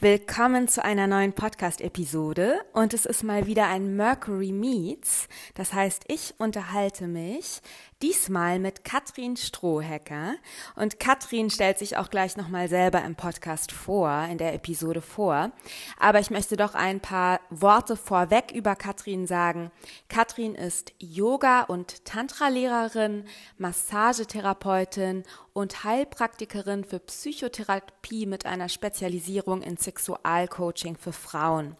Willkommen zu einer neuen Podcast-Episode und es ist mal wieder ein Mercury Meets. Das heißt, ich unterhalte mich diesmal mit Katrin Strohhecker und Katrin stellt sich auch gleich nochmal selber im Podcast vor, in der Episode vor. Aber ich möchte doch ein paar Worte vorweg über Katrin sagen. Katrin ist Yoga- und Tantra-Lehrerin, Massagetherapeutin und Heilpraktikerin für Psychotherapie mit einer Spezialisierung in Sexualcoaching für Frauen.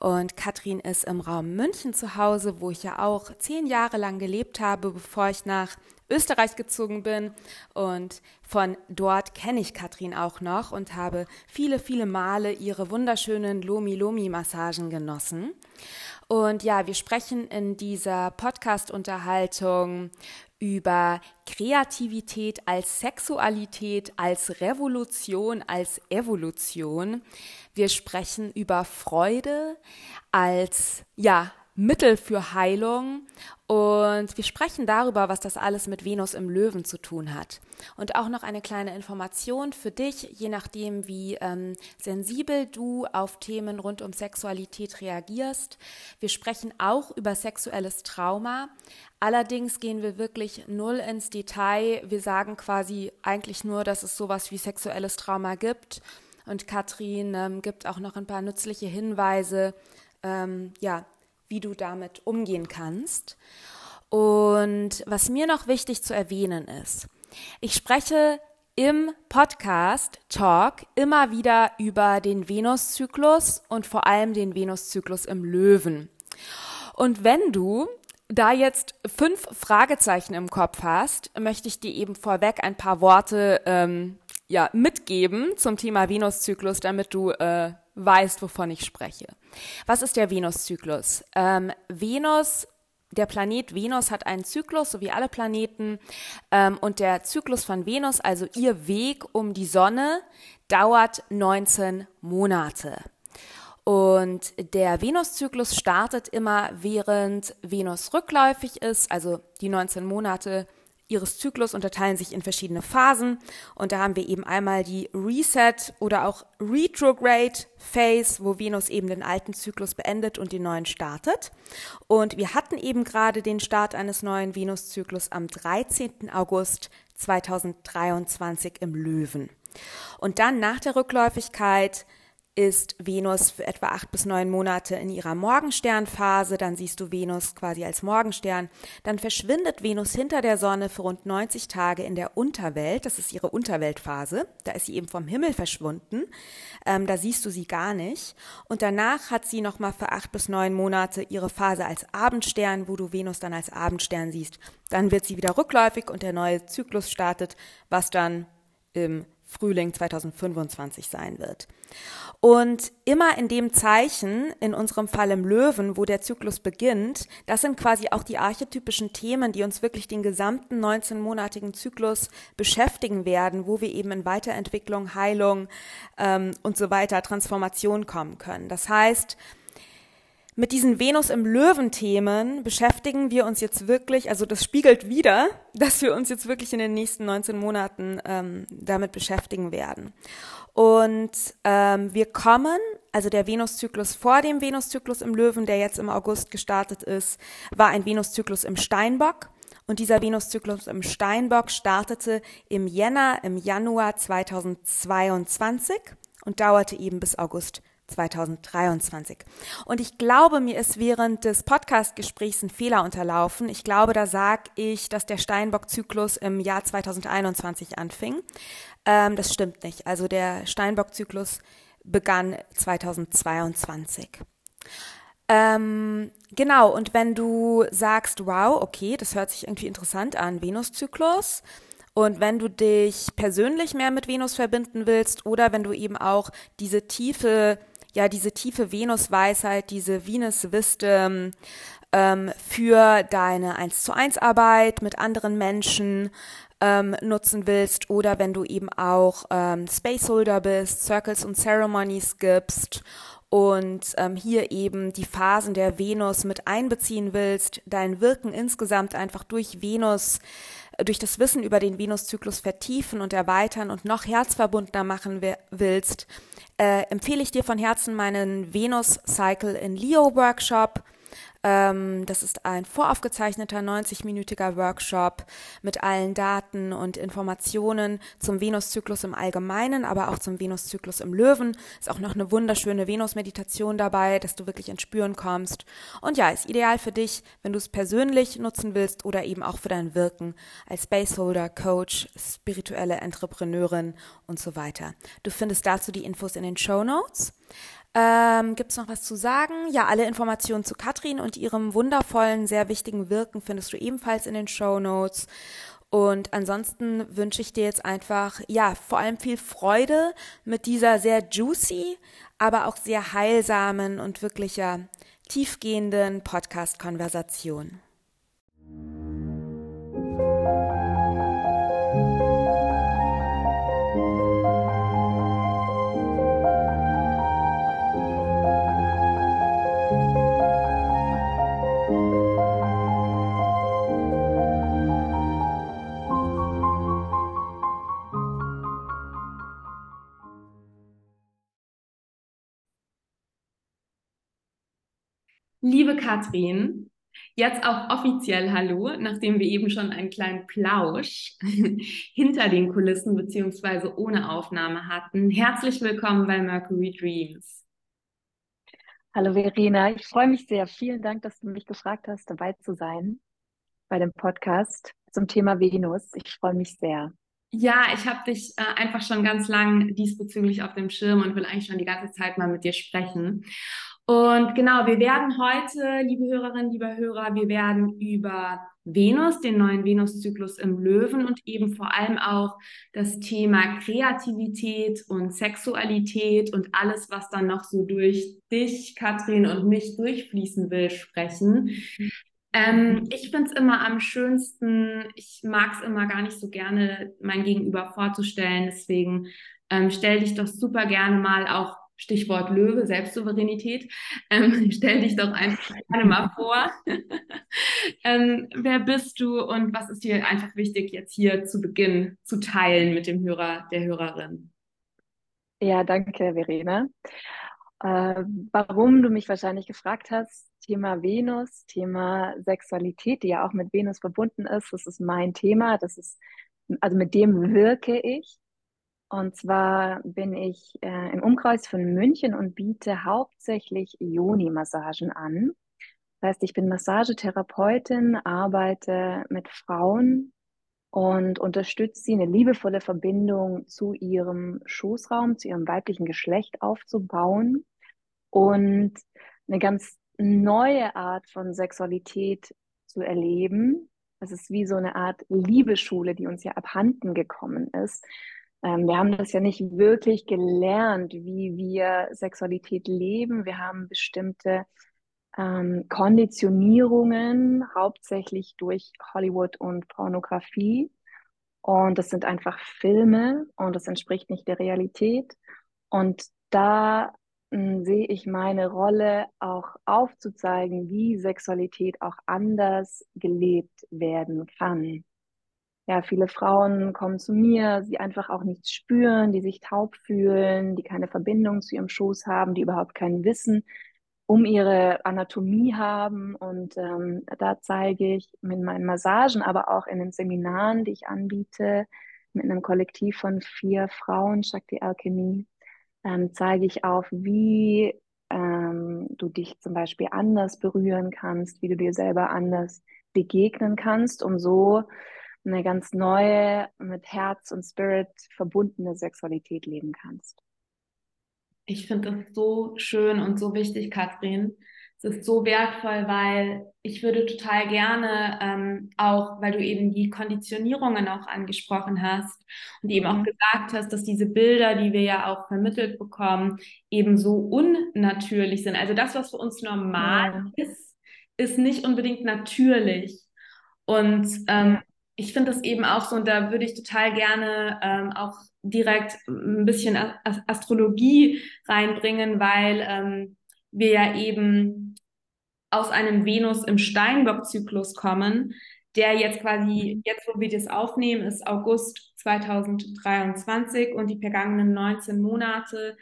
Und Katrin ist im Raum München zu Hause, wo ich ja auch zehn Jahre lang gelebt habe, bevor ich nach Österreich gezogen bin. Und von dort kenne ich Katrin auch noch und habe viele, viele Male ihre wunderschönen Lomi-Lomi-Massagen genossen. Und ja, wir sprechen in dieser Podcast-Unterhaltung über Kreativität als Sexualität, als Revolution, als Evolution. Wir sprechen über Freude als, ja, Mittel für Heilung und wir sprechen darüber, was das alles mit Venus im Löwen zu tun hat. Und auch noch eine kleine Information für dich, je nachdem, wie ähm, sensibel du auf Themen rund um Sexualität reagierst. Wir sprechen auch über sexuelles Trauma. Allerdings gehen wir wirklich null ins Detail. Wir sagen quasi eigentlich nur, dass es sowas wie sexuelles Trauma gibt. Und Katrin ähm, gibt auch noch ein paar nützliche Hinweise, ähm, ja, wie du damit umgehen kannst. Und was mir noch wichtig zu erwähnen ist, ich spreche im Podcast Talk immer wieder über den Venuszyklus und vor allem den Venuszyklus im Löwen. Und wenn du da jetzt fünf Fragezeichen im Kopf hast, möchte ich dir eben vorweg ein paar Worte ähm, ja, mitgeben zum Thema Venuszyklus, damit du äh, weißt, wovon ich spreche. Was ist der Venuszyklus? Ähm, Venus der Planet Venus hat einen Zyklus, so wie alle Planeten. Ähm, und der Zyklus von Venus, also ihr Weg um die Sonne, dauert 19 Monate. Und der Venuszyklus startet immer, während Venus rückläufig ist, also die 19 Monate ihres Zyklus unterteilen sich in verschiedene Phasen und da haben wir eben einmal die Reset oder auch Retrograde Phase, wo Venus eben den alten Zyklus beendet und den neuen startet. Und wir hatten eben gerade den Start eines neuen Venuszyklus am 13. August 2023 im Löwen. Und dann nach der Rückläufigkeit ist Venus für etwa acht bis neun Monate in ihrer Morgensternphase, dann siehst du Venus quasi als Morgenstern, dann verschwindet Venus hinter der Sonne für rund 90 Tage in der Unterwelt, das ist ihre Unterweltphase, da ist sie eben vom Himmel verschwunden, ähm, da siehst du sie gar nicht. Und danach hat sie nochmal für acht bis neun Monate ihre Phase als Abendstern, wo du Venus dann als Abendstern siehst, dann wird sie wieder rückläufig und der neue Zyklus startet, was dann im Frühling 2025 sein wird. Und immer in dem Zeichen, in unserem Fall im Löwen, wo der Zyklus beginnt, das sind quasi auch die archetypischen Themen, die uns wirklich den gesamten 19-monatigen Zyklus beschäftigen werden, wo wir eben in Weiterentwicklung, Heilung ähm, und so weiter, Transformation kommen können. Das heißt, mit diesen Venus im Löwen-Themen beschäftigen wir uns jetzt wirklich, also das spiegelt wieder, dass wir uns jetzt wirklich in den nächsten 19 Monaten ähm, damit beschäftigen werden. Und ähm, wir kommen, also der Venuszyklus vor dem Venuszyklus im Löwen, der jetzt im August gestartet ist, war ein Venuszyklus im Steinbock. Und dieser Venuszyklus im Steinbock startete im Jänner, im Januar 2022 und dauerte eben bis August 2023. Und ich glaube, mir ist während des Podcast-Gesprächs ein Fehler unterlaufen. Ich glaube, da sage ich, dass der Steinbock-Zyklus im Jahr 2021 anfing. Ähm, das stimmt nicht. Also der Steinbock-Zyklus begann 2022. Ähm, genau, und wenn du sagst, wow, okay, das hört sich irgendwie interessant an, Venuszyklus, und wenn du dich persönlich mehr mit Venus verbinden willst oder wenn du eben auch diese tiefe, ja, diese tiefe Venus-Weisheit, diese Venus Wisdom ähm, für deine 1 zu 1 Arbeit mit anderen Menschen, ähm, nutzen willst oder wenn du eben auch ähm, Spaceholder bist, Circles und Ceremonies gibst und ähm, hier eben die Phasen der Venus mit einbeziehen willst, dein Wirken insgesamt einfach durch Venus, durch das Wissen über den Venuszyklus vertiefen und erweitern und noch herzverbundener machen willst, äh, empfehle ich dir von Herzen meinen Venus Cycle in Leo Workshop. Ähm, das ist ein voraufgezeichneter 90-minütiger Workshop mit allen Daten und Informationen zum Venuszyklus im Allgemeinen, aber auch zum Venuszyklus im Löwen. Ist auch noch eine wunderschöne Venus-Meditation dabei, dass du wirklich ins Spüren kommst. Und ja, ist ideal für dich, wenn du es persönlich nutzen willst oder eben auch für dein Wirken als Spaceholder, Coach, spirituelle Entrepreneurin und so weiter. Du findest dazu die Infos in den Show Notes. Ähm, Gibt es noch was zu sagen? Ja, alle Informationen zu Katrin und ihrem wundervollen, sehr wichtigen Wirken findest du ebenfalls in den Show Notes. Und ansonsten wünsche ich dir jetzt einfach, ja, vor allem viel Freude mit dieser sehr juicy, aber auch sehr heilsamen und wirklich ja tiefgehenden Podcast-Konversation. Liebe Katrin, jetzt auch offiziell Hallo, nachdem wir eben schon einen kleinen Plausch hinter den Kulissen beziehungsweise ohne Aufnahme hatten. Herzlich willkommen bei Mercury Dreams. Hallo Verena, ich freue mich sehr. Vielen Dank, dass du mich gefragt hast, dabei zu sein bei dem Podcast zum Thema Venus. Ich freue mich sehr. Ja, ich habe dich äh, einfach schon ganz lang diesbezüglich auf dem Schirm und will eigentlich schon die ganze Zeit mal mit dir sprechen. Und genau, wir werden heute, liebe Hörerinnen, liebe Hörer, wir werden über Venus, den neuen Venuszyklus im Löwen und eben vor allem auch das Thema Kreativität und Sexualität und alles, was dann noch so durch dich, Katrin und mich durchfließen will, sprechen. Ähm, ich finde es immer am schönsten, ich mag es immer gar nicht so gerne, mein Gegenüber vorzustellen. Deswegen ähm, stell dich doch super gerne mal auch Stichwort Löwe, Selbstsouveränität. Ähm, stell dich doch einfach gerne mal vor. ähm, wer bist du und was ist dir einfach wichtig, jetzt hier zu Beginn zu teilen mit dem Hörer, der Hörerin? Ja, danke, Verena. Äh, warum du mich wahrscheinlich gefragt hast, Thema Venus, Thema Sexualität, die ja auch mit Venus verbunden ist, das ist mein Thema, das ist, also mit dem wirke ich. Und zwar bin ich äh, im Umkreis von München und biete hauptsächlich Yoni-Massagen an. Das heißt, ich bin Massagetherapeutin, arbeite mit Frauen und unterstütze sie, eine liebevolle Verbindung zu ihrem Schoßraum, zu ihrem weiblichen Geschlecht aufzubauen und eine ganz neue Art von Sexualität zu erleben. Das ist wie so eine Art Liebeschule, die uns ja abhanden gekommen ist. Ähm, wir haben das ja nicht wirklich gelernt, wie wir Sexualität leben. Wir haben bestimmte ähm, Konditionierungen, hauptsächlich durch Hollywood und Pornografie. Und das sind einfach Filme und das entspricht nicht der Realität. Und da hm, sehe ich meine Rolle auch aufzuzeigen, wie Sexualität auch anders gelebt werden kann. Ja, viele Frauen kommen zu mir, die einfach auch nichts spüren, die sich taub fühlen, die keine Verbindung zu ihrem Schoß haben, die überhaupt kein Wissen um ihre Anatomie haben. Und ähm, da zeige ich mit meinen Massagen, aber auch in den Seminaren, die ich anbiete, mit einem Kollektiv von vier Frauen, Shakti Alchemy, ähm, zeige ich auf, wie ähm, du dich zum Beispiel anders berühren kannst, wie du dir selber anders begegnen kannst, um so eine ganz neue, mit Herz und Spirit verbundene Sexualität leben kannst. Ich finde das so schön und so wichtig, Katrin. Es ist so wertvoll, weil ich würde total gerne ähm, auch, weil du eben die Konditionierungen auch angesprochen hast und eben auch mhm. gesagt hast, dass diese Bilder, die wir ja auch vermittelt bekommen, eben so unnatürlich sind. Also das, was für uns normal ja. ist, ist nicht unbedingt natürlich. Und ähm, ich finde das eben auch so, und da würde ich total gerne ähm, auch direkt ein bisschen Astrologie reinbringen, weil ähm, wir ja eben aus einem Venus im Steinbock-Zyklus kommen, der jetzt quasi, mhm. jetzt wo wir das aufnehmen, ist August 2023 und die vergangenen 19 Monate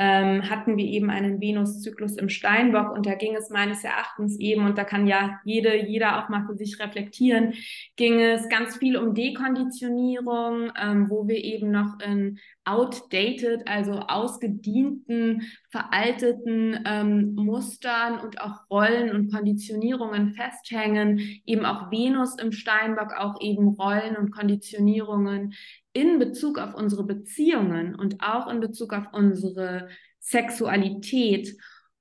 ähm, hatten wir eben einen Venuszyklus im Steinbock und da ging es meines Erachtens eben, und da kann ja jede, jeder auch mal für sich reflektieren, ging es ganz viel um Dekonditionierung, ähm, wo wir eben noch in outdated, also ausgedienten, veralteten ähm, Mustern und auch Rollen und Konditionierungen festhängen, eben auch Venus im Steinbock, auch eben Rollen und Konditionierungen in Bezug auf unsere Beziehungen und auch in Bezug auf unsere Sexualität.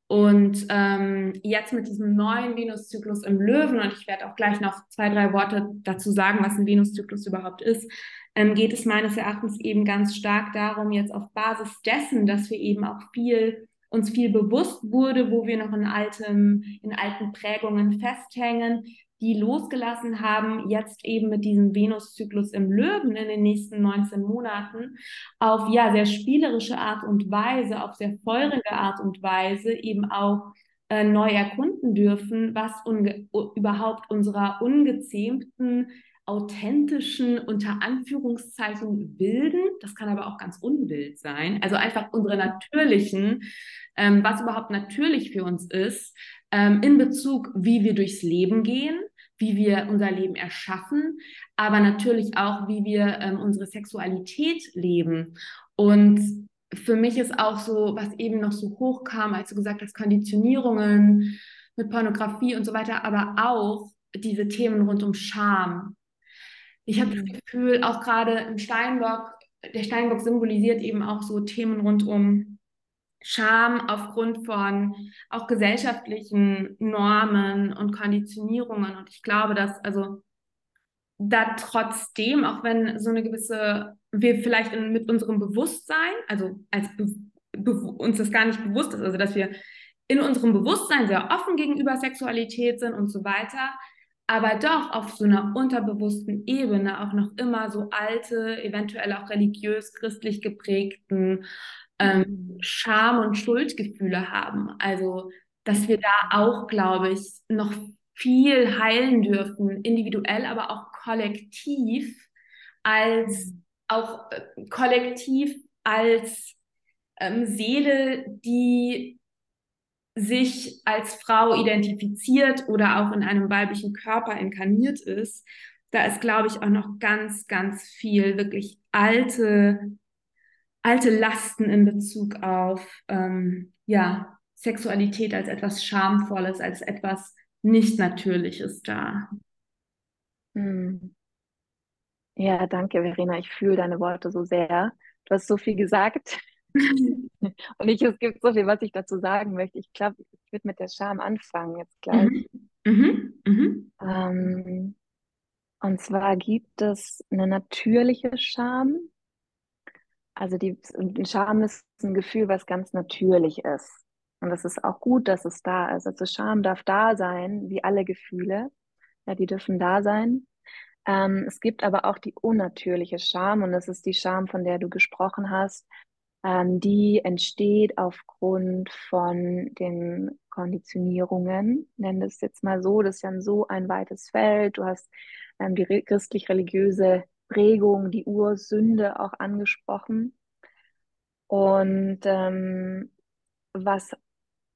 Und ähm, jetzt mit diesem neuen Venuszyklus im Löwen, und ich werde auch gleich noch zwei, drei Worte dazu sagen, was ein Venuszyklus überhaupt ist, ähm, geht es meines Erachtens eben ganz stark darum, jetzt auf Basis dessen, dass wir eben auch viel uns viel bewusst wurde, wo wir noch in altem, in alten Prägungen festhängen, die losgelassen haben, jetzt eben mit diesem Venuszyklus im Löwen in den nächsten 19 Monaten auf ja sehr spielerische Art und Weise, auf sehr feurige Art und Weise eben auch äh, neu erkunden dürfen, was überhaupt unserer ungezähmten authentischen, unter Anführungszeichen wilden, das kann aber auch ganz unwild sein, also einfach unsere natürlichen, ähm, was überhaupt natürlich für uns ist, ähm, in Bezug, wie wir durchs Leben gehen, wie wir unser Leben erschaffen, aber natürlich auch, wie wir ähm, unsere Sexualität leben. Und für mich ist auch so, was eben noch so hoch kam, als du gesagt hast, Konditionierungen mit Pornografie und so weiter, aber auch diese Themen rund um Scham. Ich habe das mhm. Gefühl, auch gerade im Steinbock, der Steinbock symbolisiert eben auch so Themen rund um Scham aufgrund von auch gesellschaftlichen Normen und Konditionierungen. Und ich glaube, dass also da trotzdem, auch wenn so eine gewisse, wir vielleicht in, mit unserem Bewusstsein, also als uns das gar nicht bewusst ist, also dass wir in unserem Bewusstsein sehr offen gegenüber Sexualität sind und so weiter, aber doch auf so einer unterbewussten Ebene auch noch immer so alte, eventuell auch religiös christlich geprägten ähm, mhm. Scham und Schuldgefühle haben. Also, dass wir da auch, glaube ich, noch viel heilen dürfen, individuell, aber auch kollektiv, als mhm. auch äh, kollektiv als ähm, Seele, die sich als Frau identifiziert oder auch in einem weiblichen Körper inkarniert ist, da ist, glaube ich, auch noch ganz, ganz viel wirklich alte alte Lasten in Bezug auf ähm, ja, Sexualität als etwas Schamvolles, als etwas nicht Natürliches da. Hm. Ja, danke, Verena. Ich fühle deine Worte so sehr. Du hast so viel gesagt. Und ich, es gibt so viel, was ich dazu sagen möchte. Ich glaube, ich würde mit der Scham anfangen jetzt gleich. Mhm. Mhm. Mhm. Ähm, und zwar gibt es eine natürliche Scham. Also die Scham ist ein Gefühl, was ganz natürlich ist. Und es ist auch gut, dass es da ist. Also Scham darf da sein, wie alle Gefühle. Ja, die dürfen da sein. Ähm, es gibt aber auch die unnatürliche Scham und das ist die Scham, von der du gesprochen hast. Ähm, die entsteht aufgrund von den Konditionierungen. Nennen es jetzt mal so. Das ist ja so ein weites Feld. Du hast ähm, die christlich-religiöse Prägung, die Ursünde auch angesprochen. Und ähm, was,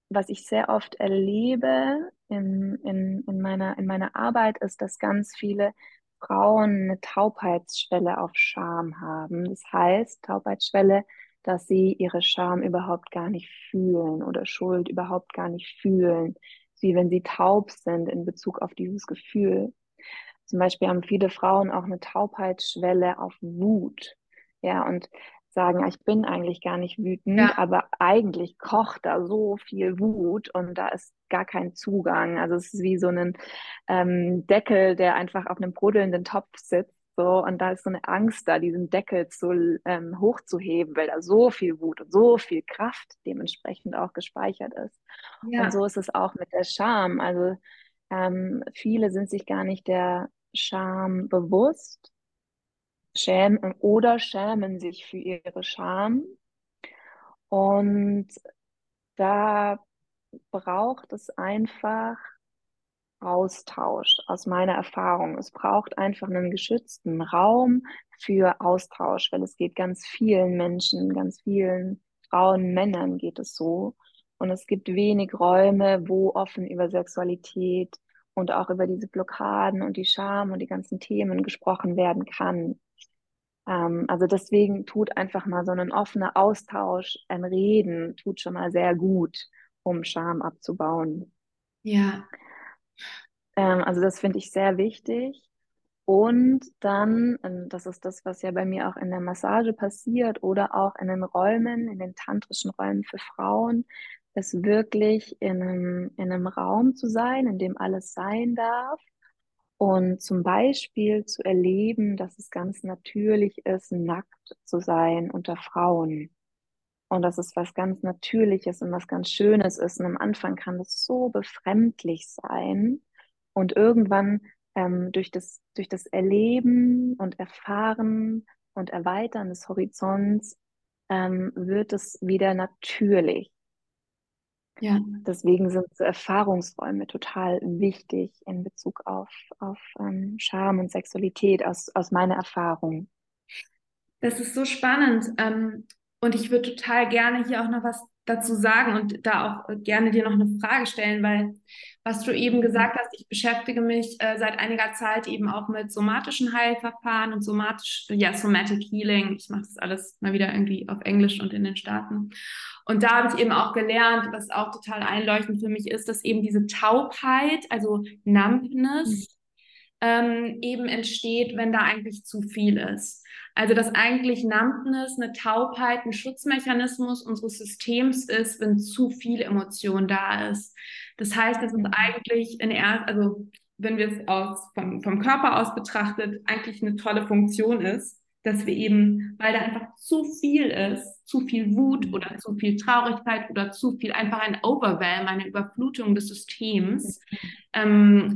was ich sehr oft erlebe in, in, in, meiner, in meiner Arbeit, ist, dass ganz viele Frauen eine Taubheitsschwelle auf Scham haben. Das heißt, Taubheitsschwelle, dass sie ihre Scham überhaupt gar nicht fühlen oder Schuld überhaupt gar nicht fühlen, wie wenn sie taub sind in Bezug auf dieses Gefühl. Zum Beispiel haben viele Frauen auch eine Taubheitsschwelle auf Wut. Ja, und sagen, ich bin eigentlich gar nicht wütend, ja. aber eigentlich kocht da so viel Wut und da ist gar kein Zugang. Also es ist wie so ein ähm, Deckel, der einfach auf einem brodelnden Topf sitzt. So, und da ist so eine Angst da, diesen Deckel zu, ähm, hochzuheben, weil da so viel Wut und so viel Kraft dementsprechend auch gespeichert ist. Ja. Und so ist es auch mit der Scham. Also ähm, viele sind sich gar nicht der Scham bewusst schämen oder schämen sich für ihre Scham. Und da braucht es einfach Austausch aus meiner Erfahrung. Es braucht einfach einen geschützten Raum für Austausch, weil es geht ganz vielen Menschen, ganz vielen Frauen, Männern geht es so. Und es gibt wenig Räume, wo offen über Sexualität und auch über diese Blockaden und die Scham und die ganzen Themen gesprochen werden kann. Ähm, also deswegen tut einfach mal so ein offener Austausch, ein Reden, tut schon mal sehr gut, um Scham abzubauen. Ja. Ähm, also das finde ich sehr wichtig. Und dann, das ist das, was ja bei mir auch in der Massage passiert oder auch in den Räumen, in den tantrischen Räumen für Frauen, ist wirklich in einem, in einem Raum zu sein, in dem alles sein darf und zum Beispiel zu erleben, dass es ganz natürlich ist, nackt zu sein unter Frauen. Und dass es was ganz Natürliches und was ganz Schönes ist. Und am Anfang kann das so befremdlich sein. Und irgendwann ähm, durch, das, durch das Erleben und Erfahren und Erweitern des Horizonts ähm, wird es wieder natürlich. Ja. Deswegen sind so Erfahrungsräume total wichtig in Bezug auf, auf ähm, Scham und Sexualität aus, aus meiner Erfahrung. Das ist so spannend. Ähm, und ich würde total gerne hier auch noch was dazu sagen und da auch gerne dir noch eine Frage stellen, weil was du eben gesagt hast, ich beschäftige mich äh, seit einiger Zeit eben auch mit somatischen Heilverfahren und somatisch, ja, Somatic Healing. Ich mache das alles mal wieder irgendwie auf Englisch und in den Staaten. Und da habe ich eben auch gelernt, was auch total einleuchtend für mich ist, dass eben diese Taubheit, also Numbness, mhm. Ähm, eben entsteht, wenn da eigentlich zu viel ist. Also dass eigentlich Numbness, eine Taubheit, ein Schutzmechanismus unseres Systems ist, wenn zu viel Emotion da ist. Das heißt, dass es eigentlich in erst, also wenn wir es aus, vom, vom Körper aus betrachtet, eigentlich eine tolle Funktion ist, dass wir eben, weil da einfach zu viel ist, zu viel Wut oder zu viel Traurigkeit oder zu viel einfach ein Overwhelm, eine Überflutung des Systems, ähm,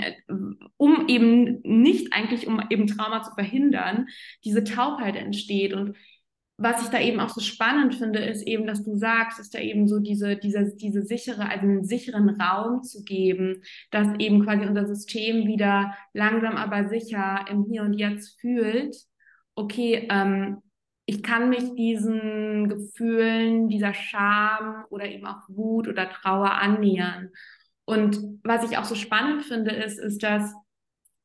um eben nicht eigentlich, um eben Trauma zu verhindern, diese Taubheit entsteht. Und was ich da eben auch so spannend finde, ist eben, dass du sagst, ist da eben so diese, diese, diese sichere, also einen sicheren Raum zu geben, dass eben quasi unser System wieder langsam aber sicher im Hier und Jetzt fühlt okay, ähm, ich kann mich diesen Gefühlen, dieser Scham oder eben auch Wut oder Trauer annähern. Und was ich auch so spannend finde, ist, ist, dass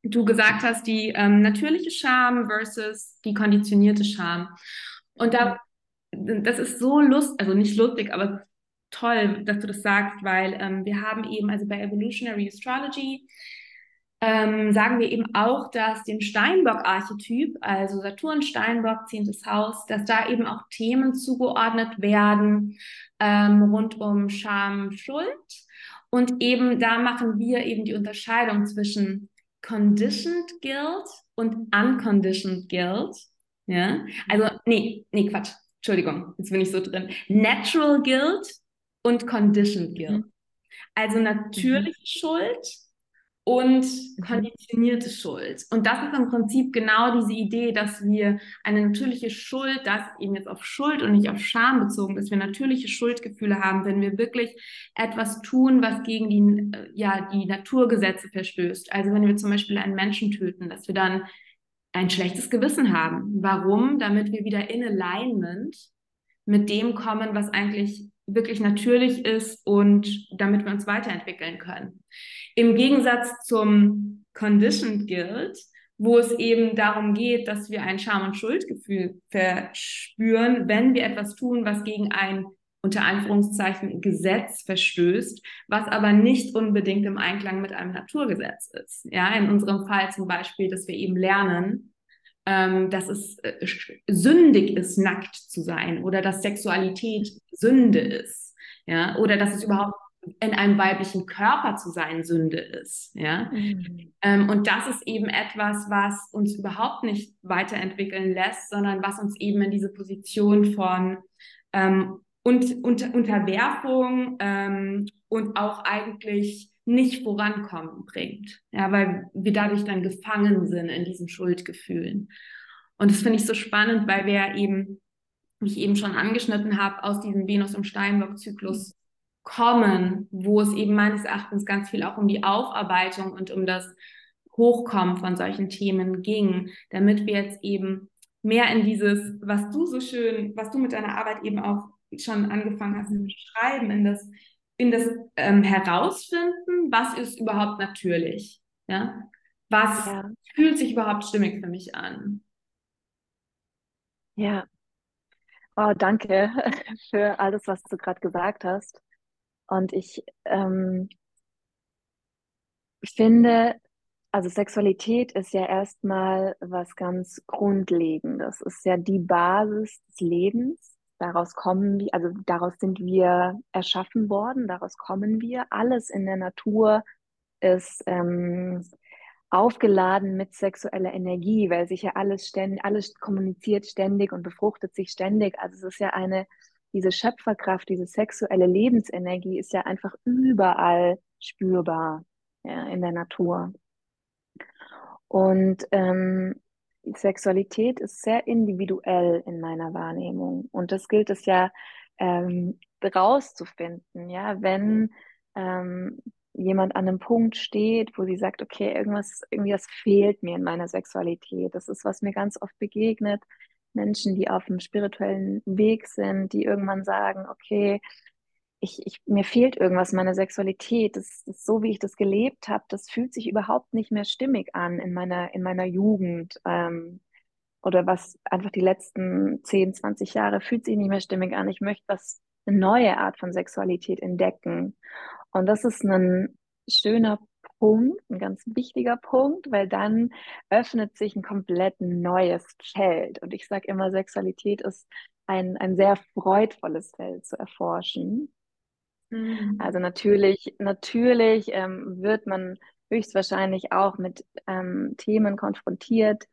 du gesagt hast, die ähm, natürliche Scham versus die konditionierte Scham. Und da das ist so lustig, also nicht lustig, aber toll, dass du das sagst, weil ähm, wir haben eben, also bei Evolutionary Astrology, ähm, sagen wir eben auch, dass dem Steinbock-Archetyp, also Saturn, Steinbock, zehntes Haus, dass da eben auch Themen zugeordnet werden ähm, rund um Scham, Schuld. Und eben da machen wir eben die Unterscheidung zwischen Conditioned Guilt und Unconditioned Guilt. Ja, also, nee, nee, Quatsch. Entschuldigung, jetzt bin ich so drin. Natural Guilt und Conditioned Guilt. Mhm. Also natürliche mhm. Schuld und mhm. konditionierte Schuld. Und das ist im Prinzip genau diese Idee, dass wir eine natürliche Schuld, das eben jetzt auf Schuld und nicht auf Scham bezogen, dass wir natürliche Schuldgefühle haben, wenn wir wirklich etwas tun, was gegen die, ja, die Naturgesetze verstößt. Also wenn wir zum Beispiel einen Menschen töten, dass wir dann ein schlechtes Gewissen haben. Warum? Damit wir wieder in Alignment mit dem kommen, was eigentlich wirklich natürlich ist und damit wir uns weiterentwickeln können. Im Gegensatz zum Conditioned Guilt, wo es eben darum geht, dass wir ein Scham- und Schuldgefühl verspüren, wenn wir etwas tun, was gegen ein unter Anführungszeichen Gesetz verstößt, was aber nicht unbedingt im Einklang mit einem Naturgesetz ist. Ja, in unserem Fall zum Beispiel, dass wir eben lernen, ähm, dass es äh, sündig ist, nackt zu sein oder dass Sexualität Sünde ist. Ja, oder dass es überhaupt in einem weiblichen Körper zu sein Sünde ist. Ja? Mhm. Ähm, und das ist eben etwas, was uns überhaupt nicht weiterentwickeln lässt, sondern was uns eben in diese Position von ähm, und, unter, Unterwerfung ähm, und auch eigentlich nicht vorankommen bringt. Ja, weil wir dadurch dann gefangen sind in diesen Schuldgefühlen. Und das finde ich so spannend, weil wir eben, wie ich eben schon angeschnitten habe, aus diesem Venus- und Steinbock-Zyklus kommen, wo es eben meines Erachtens ganz viel auch um die Aufarbeitung und um das Hochkommen von solchen Themen ging, damit wir jetzt eben mehr in dieses, was du so schön, was du mit deiner Arbeit eben auch schon angefangen hast zu beschreiben, in das, in das ähm, Herausfinden, was ist überhaupt natürlich, ja, was ja. fühlt sich überhaupt stimmig für mich an. Ja, oh, danke für alles, was du gerade gesagt hast. Und ich ähm, finde, also Sexualität ist ja erstmal was ganz Grundlegendes. Es ist ja die Basis des Lebens. Daraus kommen wir, also daraus sind wir erschaffen worden, daraus kommen wir. Alles in der Natur ist ähm, aufgeladen mit sexueller Energie, weil sich ja alles ständig, alles kommuniziert ständig und befruchtet sich ständig. Also es ist ja eine diese Schöpferkraft, diese sexuelle Lebensenergie ist ja einfach überall spürbar ja, in der Natur. Und ähm, Sexualität ist sehr individuell in meiner Wahrnehmung. Und das gilt es ja ähm, rauszufinden, ja, wenn ähm, jemand an einem Punkt steht, wo sie sagt, okay, irgendwas, irgendwas fehlt mir in meiner Sexualität. Das ist, was mir ganz oft begegnet, Menschen, die auf dem spirituellen Weg sind, die irgendwann sagen, okay, ich, ich, mir fehlt irgendwas, meine Sexualität, das, ist so, wie ich das gelebt habe, das fühlt sich überhaupt nicht mehr stimmig an in meiner, in meiner Jugend. Ähm, oder was einfach die letzten 10, 20 Jahre fühlt sich nicht mehr stimmig an. Ich möchte was, eine neue Art von Sexualität entdecken. Und das ist ein schöner Punkt, ein ganz wichtiger Punkt, weil dann öffnet sich ein komplett neues Feld. Und ich sage immer, Sexualität ist ein, ein sehr freudvolles Feld zu erforschen. Mhm. Also natürlich, natürlich ähm, wird man höchstwahrscheinlich auch mit ähm, Themen konfrontiert,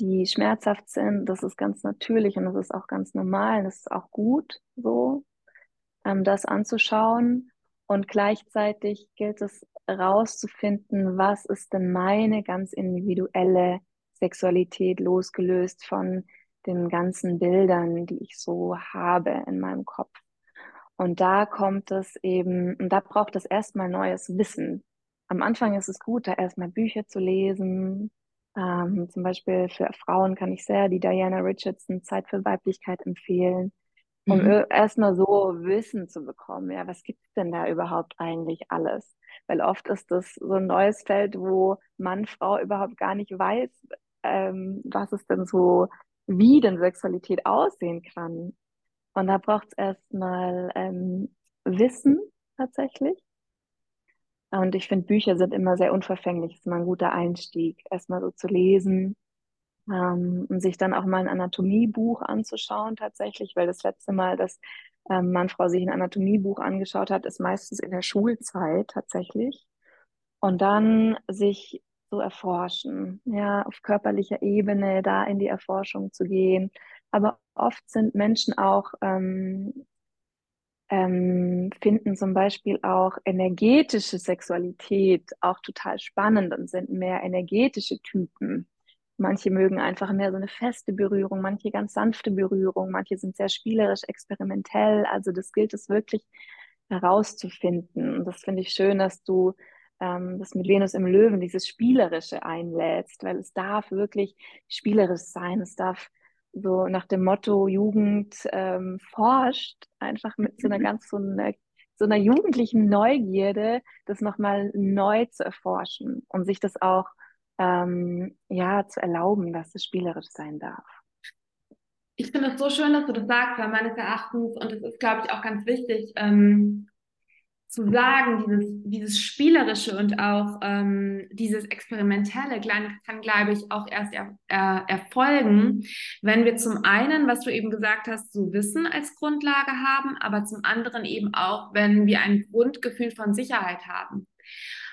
die schmerzhaft sind. Das ist ganz natürlich und das ist auch ganz normal. Und das ist auch gut so, ähm, das anzuschauen. Und gleichzeitig gilt es rauszufinden, was ist denn meine ganz individuelle Sexualität losgelöst von den ganzen Bildern, die ich so habe in meinem Kopf. Und da kommt es eben, und da braucht es erstmal neues Wissen. Am Anfang ist es gut, da erstmal Bücher zu lesen. Ähm, zum Beispiel für Frauen kann ich sehr die Diana Richardson Zeit für Weiblichkeit empfehlen um mhm. erstmal so Wissen zu bekommen. Ja, was gibt's denn da überhaupt eigentlich alles? Weil oft ist das so ein neues Feld, wo Mann, Frau überhaupt gar nicht weiß, ähm, was es denn so, wie denn Sexualität aussehen kann. Und da braucht es erstmal ähm, Wissen tatsächlich. Und ich finde, Bücher sind immer sehr unverfänglich. Ist immer ein guter Einstieg, erstmal so zu lesen ähm, und sich dann auch mal ein Anatomiebuch anzuschauen tatsächlich, weil das letzte Mal, dass ähm, meine Frau sich ein Anatomiebuch angeschaut hat, ist meistens in der Schulzeit tatsächlich. Und dann sich zu erforschen, ja, auf körperlicher Ebene da in die Erforschung zu gehen. Aber oft sind Menschen auch, ähm, ähm, finden zum Beispiel auch energetische Sexualität auch total spannend und sind mehr energetische Typen. Manche mögen einfach mehr so eine feste Berührung, manche ganz sanfte Berührung, manche sind sehr spielerisch, experimentell. Also das gilt es wirklich herauszufinden. Und das finde ich schön, dass du ähm, das mit Venus im Löwen, dieses Spielerische einlädst, weil es darf wirklich spielerisch sein. Es darf so nach dem Motto Jugend ähm, forscht, einfach mit so einer mhm. ganz so einer, so einer jugendlichen Neugierde, das nochmal neu zu erforschen und sich das auch ähm, ja, zu erlauben, dass es spielerisch sein darf. Ich finde es so schön, dass du das sagst, weil meines Erachtens, und das ist, glaube ich, auch ganz wichtig, ähm, zu sagen, dieses, dieses Spielerische und auch ähm, dieses Experimentelle kann, kann glaube ich, auch erst er, er, erfolgen, wenn wir zum einen, was du eben gesagt hast, so Wissen als Grundlage haben, aber zum anderen eben auch, wenn wir ein Grundgefühl von Sicherheit haben.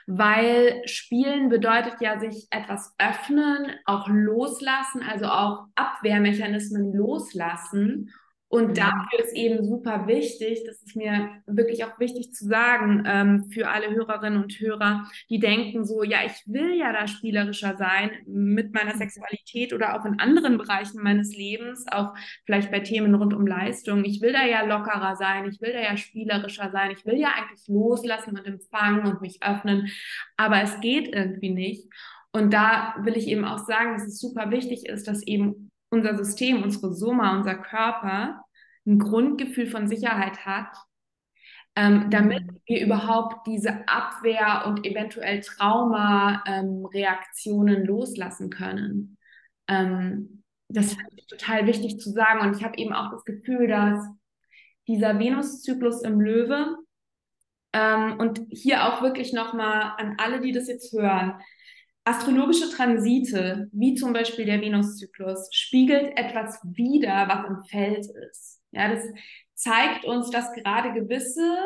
Weil Spielen bedeutet ja sich etwas öffnen, auch loslassen, also auch Abwehrmechanismen loslassen und dafür ist eben super wichtig, das ist mir wirklich auch wichtig zu sagen, ähm, für alle Hörerinnen und Hörer, die denken so, ja, ich will ja da spielerischer sein mit meiner Sexualität oder auch in anderen Bereichen meines Lebens, auch vielleicht bei Themen rund um Leistung. Ich will da ja lockerer sein, ich will da ja spielerischer sein, ich will ja eigentlich loslassen und empfangen und mich öffnen, aber es geht irgendwie nicht. Und da will ich eben auch sagen, dass es super wichtig ist, dass eben unser System, unsere Soma, unser Körper ein Grundgefühl von Sicherheit hat, ähm, damit mhm. wir überhaupt diese Abwehr und eventuell Trauma-Reaktionen ähm, loslassen können. Ähm, das finde ich total wichtig zu sagen. Und ich habe eben auch das Gefühl, dass dieser Venuszyklus im Löwe ähm, und hier auch wirklich nochmal an alle, die das jetzt hören, Astrologische Transite, wie zum Beispiel der Venuszyklus, spiegelt etwas wider, was im Feld ist. Ja, das zeigt uns, dass gerade gewisse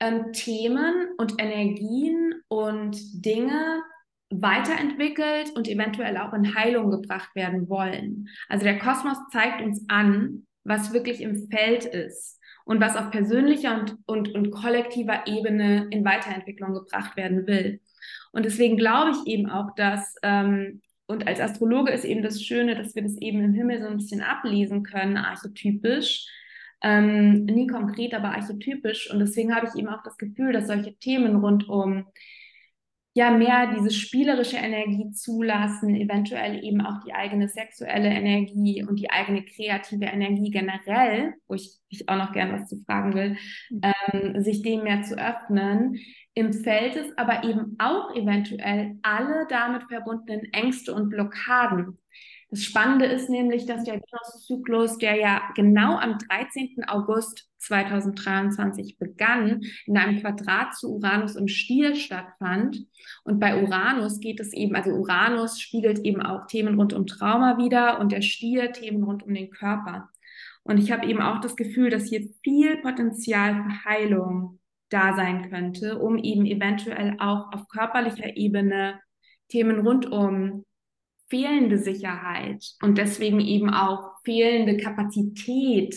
ähm, Themen und Energien und Dinge weiterentwickelt und eventuell auch in Heilung gebracht werden wollen. Also der Kosmos zeigt uns an, was wirklich im Feld ist und was auf persönlicher und, und, und kollektiver Ebene in Weiterentwicklung gebracht werden will. Und deswegen glaube ich eben auch, dass, ähm, und als Astrologe ist eben das Schöne, dass wir das eben im Himmel so ein bisschen ablesen können, archetypisch. Ähm, nie konkret, aber archetypisch. Und deswegen habe ich eben auch das Gefühl, dass solche Themen rund um ja mehr diese spielerische Energie zulassen, eventuell eben auch die eigene sexuelle Energie und die eigene kreative Energie generell, wo ich dich auch noch gern was zu fragen will, mhm. ähm, sich dem mehr zu öffnen. Im Feld ist aber eben auch eventuell alle damit verbundenen Ängste und Blockaden das Spannende ist nämlich, dass der Venuszyklus, der ja genau am 13. August 2023 begann, in einem Quadrat zu Uranus im Stier stattfand. Und bei Uranus geht es eben, also Uranus spiegelt eben auch Themen rund um Trauma wieder und der Stier Themen rund um den Körper. Und ich habe eben auch das Gefühl, dass hier viel Potenzial für Heilung da sein könnte, um eben eventuell auch auf körperlicher Ebene Themen rund um fehlende Sicherheit und deswegen eben auch fehlende Kapazität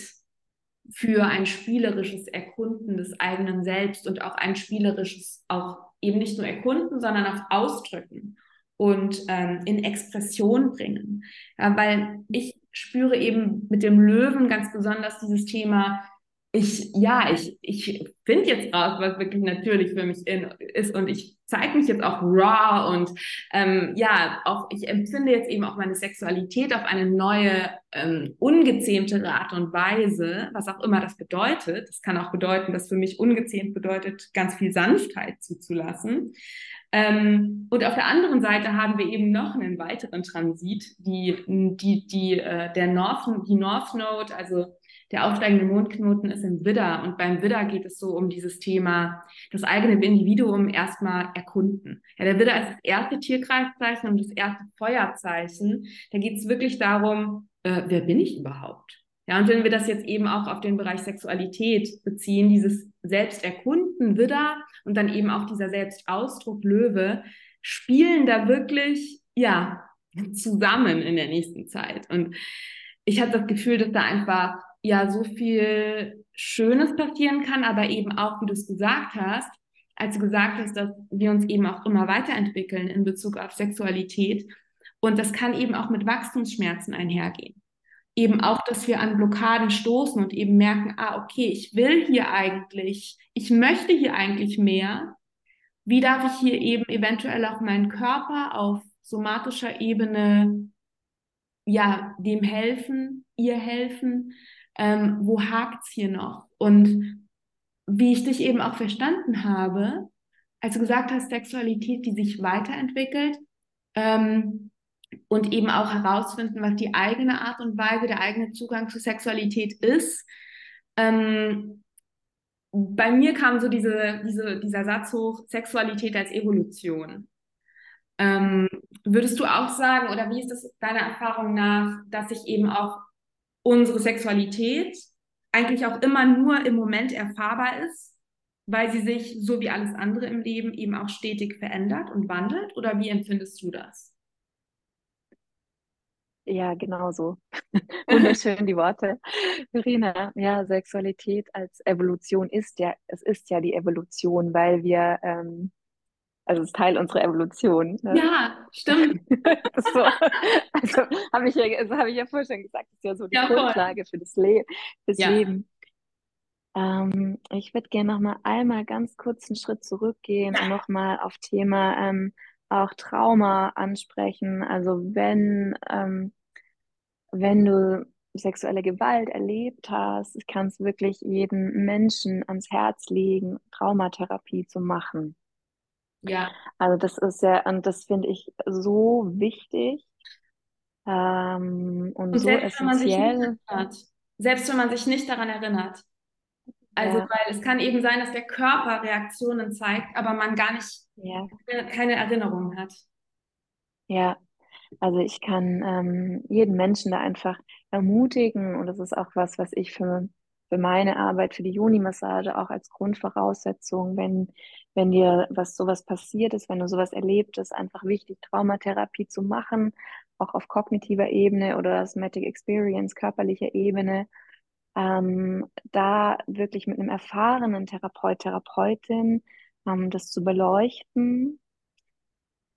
für ein spielerisches Erkunden des eigenen Selbst und auch ein spielerisches, auch eben nicht nur Erkunden, sondern auch Ausdrücken und ähm, in Expression bringen. Ja, weil ich spüre eben mit dem Löwen ganz besonders dieses Thema ich, ja, ich, ich finde jetzt raus, was wirklich natürlich für mich in, ist und ich zeige mich jetzt auch raw und ähm, ja, auch ich empfinde jetzt eben auch meine Sexualität auf eine neue, ähm, ungezähmte Art und Weise, was auch immer das bedeutet. Das kann auch bedeuten, dass für mich ungezähmt bedeutet, ganz viel Sanftheit zuzulassen. Ähm, und auf der anderen Seite haben wir eben noch einen weiteren Transit, die, die, die, äh, der North, die North Node, also Der aufsteigende Mondknoten ist im Widder und beim Widder geht es so um dieses Thema, das eigene Individuum erstmal erkunden. Ja, der Widder ist das erste Tierkreiszeichen und das erste Feuerzeichen. Da geht es wirklich darum, äh, wer bin ich überhaupt? Ja, und wenn wir das jetzt eben auch auf den Bereich Sexualität beziehen, dieses Selbsterkunden Widder und dann eben auch dieser Selbstausdruck Löwe, spielen da wirklich, ja, zusammen in der nächsten Zeit. Und ich habe das Gefühl, dass da einfach ja so viel Schönes passieren kann, aber eben auch, wie du es gesagt hast, als du gesagt hast, dass wir uns eben auch immer weiterentwickeln in Bezug auf Sexualität. Und das kann eben auch mit Wachstumsschmerzen einhergehen. Eben auch, dass wir an Blockaden stoßen und eben merken, ah, okay, ich will hier eigentlich, ich möchte hier eigentlich mehr. Wie darf ich hier eben eventuell auch meinen Körper auf somatischer Ebene ja, dem helfen, ihr helfen, ähm, wo hakt es hier noch? Und wie ich dich eben auch verstanden habe, als du gesagt hast, Sexualität, die sich weiterentwickelt ähm, und eben auch herausfinden, was die eigene Art und Weise, der eigene Zugang zu Sexualität ist. Ähm, bei mir kam so diese, diese, dieser Satz hoch, Sexualität als Evolution. Ähm, würdest du auch sagen, oder wie ist das deiner Erfahrung nach, dass sich eben auch unsere Sexualität eigentlich auch immer nur im Moment erfahrbar ist, weil sie sich, so wie alles andere im Leben, eben auch stetig verändert und wandelt? Oder wie empfindest du das? Ja, genau so. Wunderschön die Worte. Verena, ja, Sexualität als Evolution ist ja, es ist ja die Evolution, weil wir ähm, also ist Teil unserer Evolution. Ne? Ja, stimmt. so, also habe ich, ja, also hab ich ja vorher schon gesagt, das ist ja so die ja, Grundlage für das, Le fürs ja. Leben. Ähm, ich würde gerne noch mal einmal ganz kurz einen Schritt zurückgehen und noch mal auf Thema ähm, auch Trauma ansprechen. Also wenn, ähm, wenn du sexuelle Gewalt erlebt hast, ich kann es wirklich jedem Menschen ans Herz legen, Traumatherapie zu machen. Ja. Also das ist ja, und das finde ich so wichtig ähm, und, und so selbst, essentiell. Wenn selbst wenn man sich nicht daran erinnert. Also, ja. weil es kann eben sein, dass der Körper Reaktionen zeigt, aber man gar nicht ja. keine Erinnerung hat. Ja, also ich kann ähm, jeden Menschen da einfach ermutigen und das ist auch was, was ich für, für meine Arbeit, für die Juni-Massage auch als Grundvoraussetzung, wenn wenn dir was sowas passiert ist, wenn du sowas erlebt ist, einfach wichtig, Traumatherapie zu machen, auch auf kognitiver Ebene oder Somatic Experience, körperlicher Ebene, ähm, da wirklich mit einem erfahrenen Therapeut, Therapeutin ähm, das zu beleuchten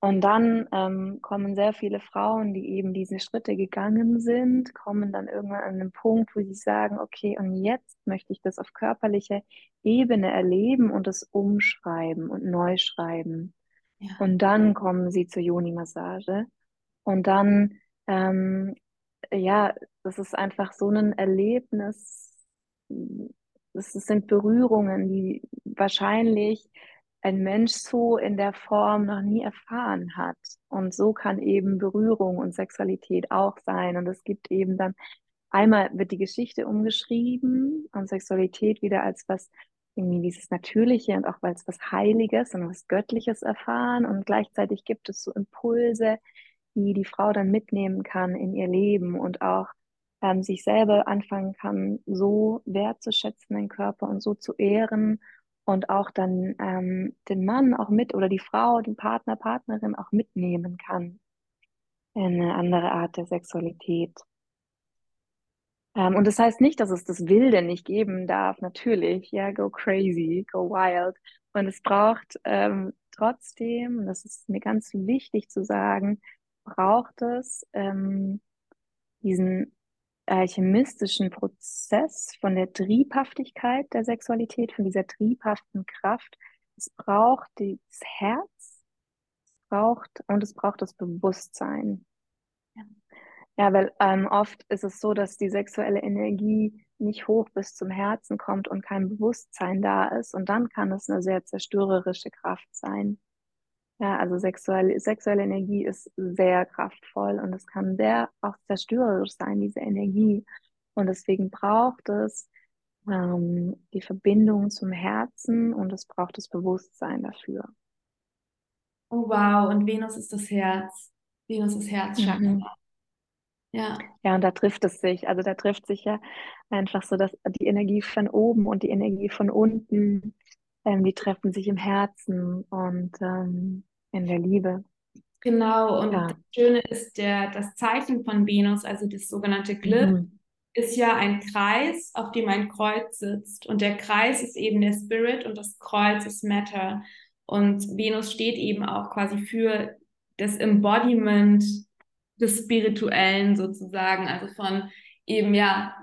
und dann ähm, kommen sehr viele Frauen, die eben diese Schritte gegangen sind, kommen dann irgendwann an den Punkt, wo sie sagen, okay, und jetzt möchte ich das auf körperlicher Ebene erleben und es umschreiben und neu schreiben. Ja. Und dann kommen sie zur Yoni-Massage. Und dann, ähm, ja, das ist einfach so ein Erlebnis. Das sind Berührungen, die wahrscheinlich ein Mensch so in der Form noch nie erfahren hat. Und so kann eben Berührung und Sexualität auch sein. Und es gibt eben dann, einmal wird die Geschichte umgeschrieben und Sexualität wieder als was irgendwie dieses Natürliche und auch als was Heiliges und was Göttliches erfahren. Und gleichzeitig gibt es so Impulse, die die Frau dann mitnehmen kann in ihr Leben und auch ähm, sich selber anfangen kann, so wertzuschätzen, den Körper und so zu ehren und auch dann ähm, den Mann auch mit oder die Frau, den Partner, Partnerin auch mitnehmen kann in eine andere Art der Sexualität. Ähm, und das heißt nicht, dass es das Wilde nicht geben darf, natürlich, ja, go crazy, go wild. Und es braucht ähm, trotzdem, das ist mir ganz wichtig zu sagen, braucht es ähm, diesen alchemistischen Prozess von der Triebhaftigkeit der Sexualität, von dieser triebhaften Kraft. Es braucht das Herz, es braucht und es braucht das Bewusstsein. Ja, ja weil ähm, oft ist es so, dass die sexuelle Energie nicht hoch bis zum Herzen kommt und kein Bewusstsein da ist. Und dann kann es eine sehr zerstörerische Kraft sein. Ja, also sexuelle, sexuelle Energie ist sehr kraftvoll und es kann sehr auch zerstörerisch sein, diese Energie. Und deswegen braucht es ähm, die Verbindung zum Herzen und es braucht das Bewusstsein dafür. Oh wow, und Venus ist das Herz. Venus ist Herzchakra. Mhm. Ja. Ja, und da trifft es sich. Also da trifft sich ja einfach so, dass die Energie von oben und die Energie von unten, ähm, die treffen sich im Herzen und ähm, in der Liebe. Genau, und ja. das Schöne ist, der, das Zeichen von Venus, also das sogenannte Glyph, mhm. ist ja ein Kreis, auf dem ein Kreuz sitzt. Und der Kreis ist eben der Spirit und das Kreuz ist Matter. Und Venus steht eben auch quasi für das Embodiment des Spirituellen sozusagen, also von eben ja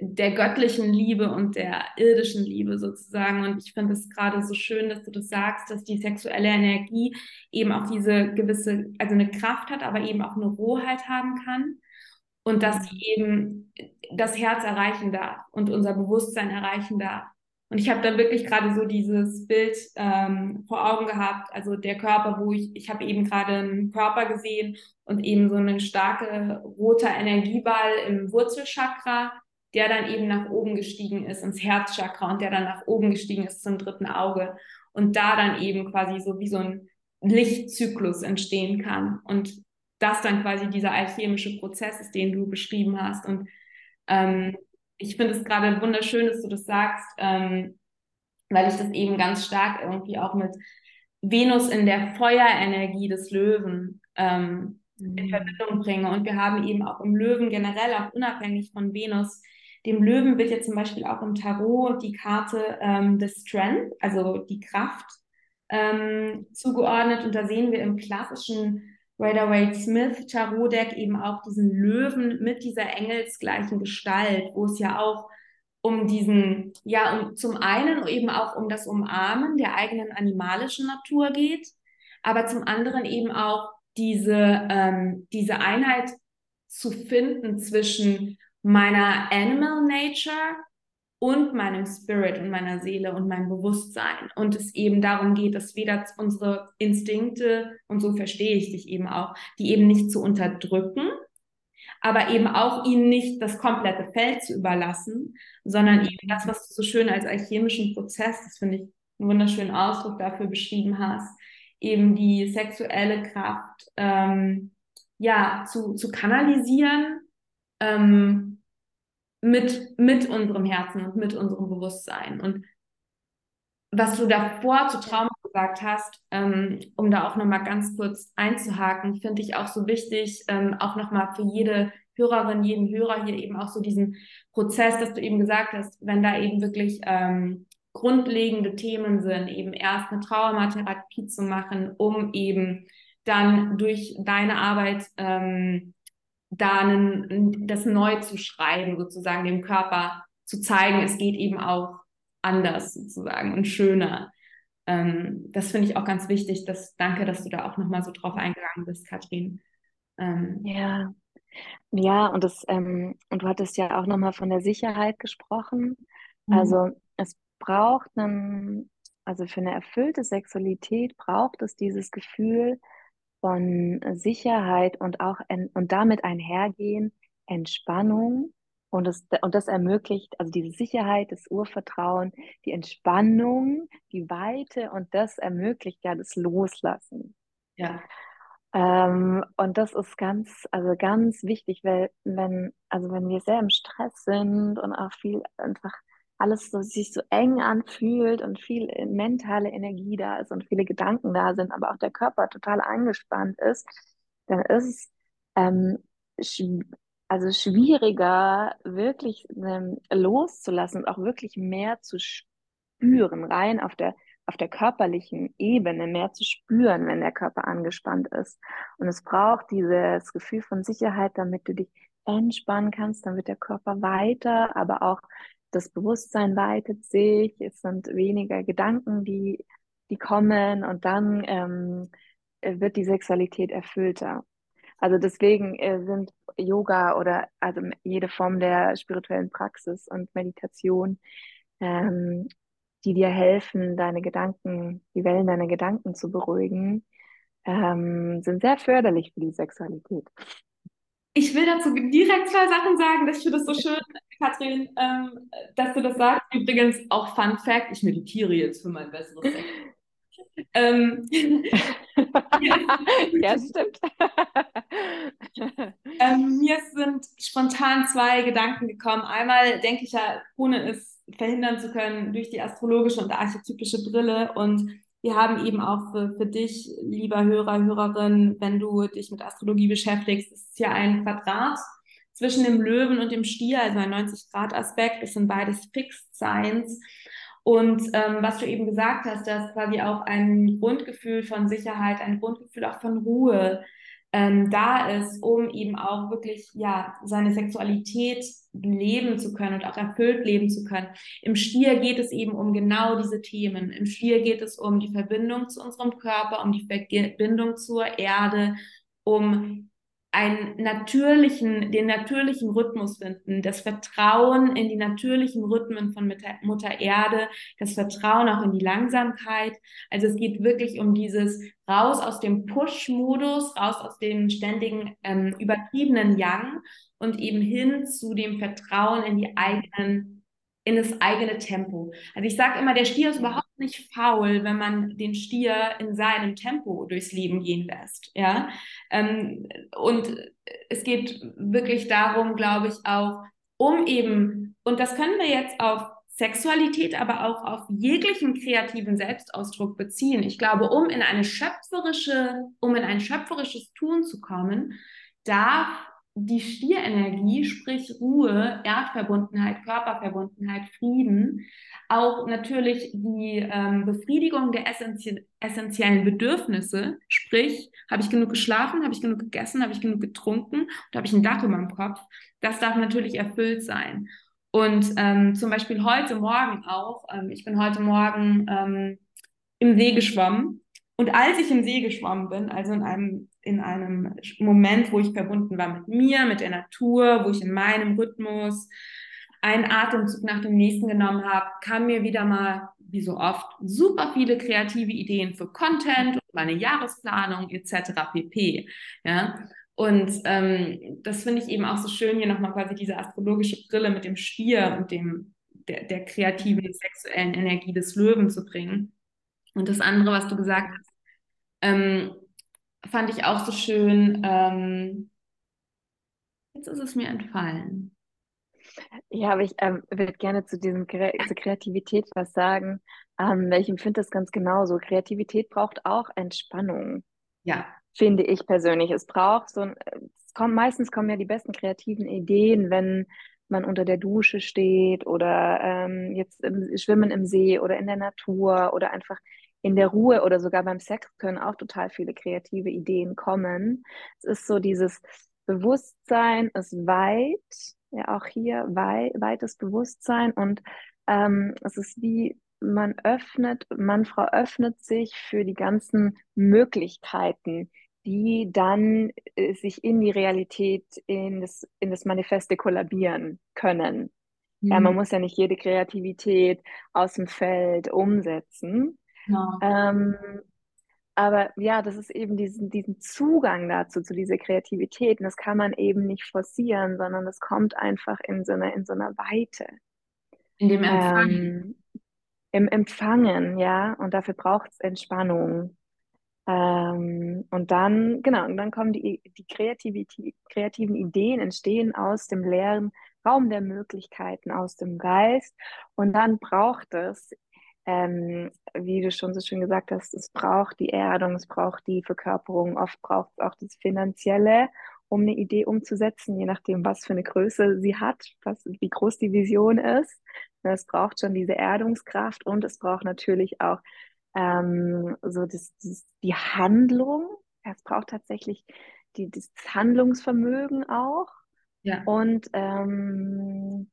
der göttlichen Liebe und der irdischen Liebe sozusagen. Und ich finde es gerade so schön, dass du das sagst, dass die sexuelle Energie eben auch diese gewisse, also eine Kraft hat, aber eben auch eine Rohheit haben kann. Und dass sie eben das Herz erreichen darf und unser Bewusstsein erreichen darf. Und ich habe da wirklich gerade so dieses Bild ähm, vor Augen gehabt, also der Körper, wo ich, ich habe eben gerade einen Körper gesehen und eben so eine starke rote Energieball im Wurzelchakra, der dann eben nach oben gestiegen ist ins Herzchakra und der dann nach oben gestiegen ist zum dritten Auge und da dann eben quasi so wie so ein Lichtzyklus entstehen kann und das dann quasi dieser alchemische Prozess ist, den du beschrieben hast und ähm, ich finde es gerade wunderschön, dass du das sagst, ähm, weil ich das eben ganz stark irgendwie auch mit Venus in der Feuerenergie des Löwen ähm, mhm. in Verbindung bringe. Und wir haben eben auch im Löwen generell, auch unabhängig von Venus, dem Löwen wird ja zum Beispiel auch im Tarot die Karte ähm, des Strength, also die Kraft, ähm, zugeordnet. Und da sehen wir im klassischen Rider Waite Smith Tarot Deck eben auch diesen Löwen mit dieser engelsgleichen Gestalt, wo es ja auch um diesen, ja, um zum einen eben auch um das Umarmen der eigenen animalischen Natur geht, aber zum anderen eben auch diese, ähm, diese Einheit zu finden zwischen meiner Animal Nature und meinem Spirit und meiner Seele und meinem Bewusstsein. Und es eben darum geht, dass weder unsere Instinkte, und so verstehe ich dich eben auch, die eben nicht zu unterdrücken, aber eben auch ihnen nicht das komplette Feld zu überlassen, sondern eben das, was du so schön als alchemischen Prozess, das finde ich einen wunderschönen Ausdruck dafür beschrieben hast, eben die sexuelle Kraft ähm, ja zu, zu kanalisieren ähm, mit, mit unserem Herzen und mit unserem Bewusstsein. Und was du davor zu Trauma gesagt hast, ähm, um da auch nochmal ganz kurz einzuhaken, finde ich auch so wichtig, ähm, auch nochmal für jede Hörerin, jeden Hörer hier eben auch so diesen Prozess, dass du eben gesagt hast, wenn da eben wirklich ähm, grundlegende Themen sind, eben erst eine Traumatherapie zu machen, um eben dann durch deine Arbeit ähm, da einen, das neu zu schreiben, sozusagen dem Körper zu zeigen, es geht eben auch anders sozusagen und schöner. Ähm, das finde ich auch ganz wichtig. Das, danke, dass du da auch nochmal so drauf eingegangen bist, Katrin. Ähm, ja. Ja, und das, ähm, und du hattest ja auch nochmal von der Sicherheit gesprochen. Mhm. Also es braucht einen, also für eine erfüllte Sexualität braucht es dieses Gefühl, von Sicherheit und auch und damit einhergehen Entspannung und das, und das ermöglicht, also diese Sicherheit, das Urvertrauen, die Entspannung, die Weite und das ermöglicht ja das Loslassen. Ja. Ähm, und das ist ganz, also ganz wichtig, weil wenn, also wenn wir sehr im Stress sind und auch viel einfach alles so, sich so eng anfühlt und viel mentale Energie da ist und viele Gedanken da sind, aber auch der Körper total angespannt ist, dann ist es ähm, sch also schwieriger, wirklich ähm, loszulassen und auch wirklich mehr zu spüren, rein auf der auf der körperlichen Ebene mehr zu spüren, wenn der Körper angespannt ist. Und es braucht dieses Gefühl von Sicherheit, damit du dich entspannen kannst, wird der Körper weiter, aber auch das Bewusstsein weitet sich, es sind weniger Gedanken, die, die kommen und dann ähm, wird die Sexualität erfüllter. Also deswegen äh, sind Yoga oder also jede Form der spirituellen Praxis und Meditation, ähm, die dir helfen, deine Gedanken, die Wellen deiner Gedanken zu beruhigen, ähm, sind sehr förderlich für die Sexualität. Ich will dazu direkt zwei Sachen sagen. Das, ich finde es so schön, Katrin, ähm, dass du das sagst. Übrigens auch Fun Fact, ich meditiere jetzt für mein besseres Sex. ähm, ja, stimmt. ähm, mir sind spontan zwei Gedanken gekommen. Einmal denke ich ja, ohne es verhindern zu können, durch die astrologische und archetypische Brille und wir haben eben auch für, für dich, lieber Hörer, Hörerin, wenn du dich mit Astrologie beschäftigst, ist es ja ein Quadrat zwischen dem Löwen und dem Stier, also ein 90-Grad-Aspekt. Das sind beides Fixed Signs. Und ähm, was du eben gesagt hast, dass quasi auch ein Grundgefühl von Sicherheit, ein Grundgefühl auch von Ruhe ähm, da ist, um eben auch wirklich ja seine Sexualität leben zu können und auch erfüllt leben zu können. Im Stier geht es eben um genau diese Themen. Im Stier geht es um die Verbindung zu unserem Körper, um die Verbindung zur Erde, um einen natürlichen, den natürlichen Rhythmus finden, das Vertrauen in die natürlichen Rhythmen von Mutter Erde, das Vertrauen auch in die Langsamkeit. Also es geht wirklich um dieses raus aus dem Push-Modus, raus aus dem ständigen ähm, übertriebenen Yang und eben hin zu dem Vertrauen in die eigenen in das eigene Tempo. Also ich sage immer, der Stier ist überhaupt nicht faul, wenn man den Stier in seinem Tempo durchs Leben gehen lässt. Ja? Ähm, und es geht wirklich darum, glaube ich, auch um eben, und das können wir jetzt auf Sexualität, aber auch auf jeglichen kreativen Selbstausdruck beziehen. Ich glaube, um in eine schöpferische, um in ein schöpferisches Tun zu kommen, darf die Stierenergie, sprich Ruhe, Erdverbundenheit, Körperverbundenheit, Frieden, auch natürlich die ähm, Befriedigung der essentie essentiellen Bedürfnisse, sprich, habe ich genug geschlafen, habe ich genug gegessen, habe ich genug getrunken und habe ich ein Dach über dem Kopf, das darf natürlich erfüllt sein. Und ähm, zum Beispiel heute Morgen auch, ähm, ich bin heute Morgen ähm, im See geschwommen und als ich im See geschwommen bin, also in einem, in einem Moment, wo ich verbunden war mit mir, mit der Natur, wo ich in meinem Rhythmus einen Atemzug nach dem nächsten genommen habe, kam mir wieder mal, wie so oft, super viele kreative Ideen für Content, meine Jahresplanung etc. pp. Ja? Und ähm, das finde ich eben auch so schön, hier nochmal quasi diese astrologische Brille mit dem Stier und dem, der, der kreativen, sexuellen Energie des Löwen zu bringen. Und das andere, was du gesagt hast, ähm, fand ich auch so schön. Ähm, jetzt ist es mir entfallen. Ja, aber ich ähm, würde gerne zu diesem zur Kreativität was sagen, ähm, weil ich empfinde das ganz genauso. Kreativität braucht auch Entspannung. Ja. Finde ich persönlich. Es braucht so ein, es kommt, meistens kommen ja die besten kreativen Ideen, wenn man unter der Dusche steht oder ähm, jetzt im Schwimmen im See oder in der Natur oder einfach in der Ruhe oder sogar beim Sex können auch total viele kreative Ideen kommen. Es ist so dieses Bewusstsein ist weit, ja auch hier weit, weites Bewusstsein und ähm, es ist wie man öffnet, man, Frau öffnet sich für die ganzen Möglichkeiten, die dann äh, sich in die Realität, in das, in das Manifeste kollabieren können. Mhm. Ja, man muss ja nicht jede Kreativität aus dem Feld umsetzen. Ja. Ähm, aber ja, das ist eben diesen, diesen Zugang dazu, zu dieser Kreativität. Und das kann man eben nicht forcieren, sondern das kommt einfach in so einer, in so einer Weite. In dem Empfangen. Ähm, Im Empfangen, ja. Und dafür braucht es Entspannung. Ähm, und dann, genau, und dann kommen die, die Kreativität, kreativen Ideen, entstehen aus dem leeren Raum der Möglichkeiten, aus dem Geist. Und dann braucht es, ähm, wie du schon so schön gesagt hast, es braucht die Erdung, es braucht die Verkörperung, oft braucht es auch das Finanzielle, um eine Idee umzusetzen, je nachdem, was für eine Größe sie hat, was, wie groß die Vision ist. Es braucht schon diese Erdungskraft und es braucht natürlich auch ähm, so das, das, die Handlung. Es braucht tatsächlich die, das Handlungsvermögen auch. Ja. Und ähm,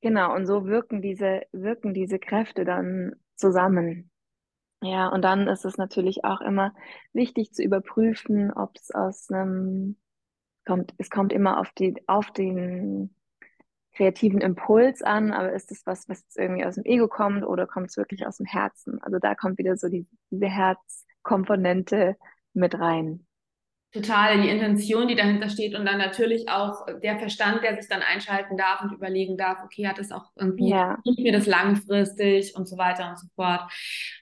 genau, und so wirken diese, wirken diese Kräfte dann zusammen. Ja, und dann ist es natürlich auch immer wichtig zu überprüfen, ob es aus einem kommt, es kommt immer auf die, auf den kreativen Impuls an, aber ist es was, was jetzt irgendwie aus dem Ego kommt oder kommt es wirklich aus dem Herzen? Also da kommt wieder so die, diese Herzkomponente mit rein. Total, die Intention, die dahinter steht und dann natürlich auch der Verstand, der sich dann einschalten darf und überlegen darf, okay, hat es auch irgendwie, Ja. mir das langfristig und so weiter und so fort.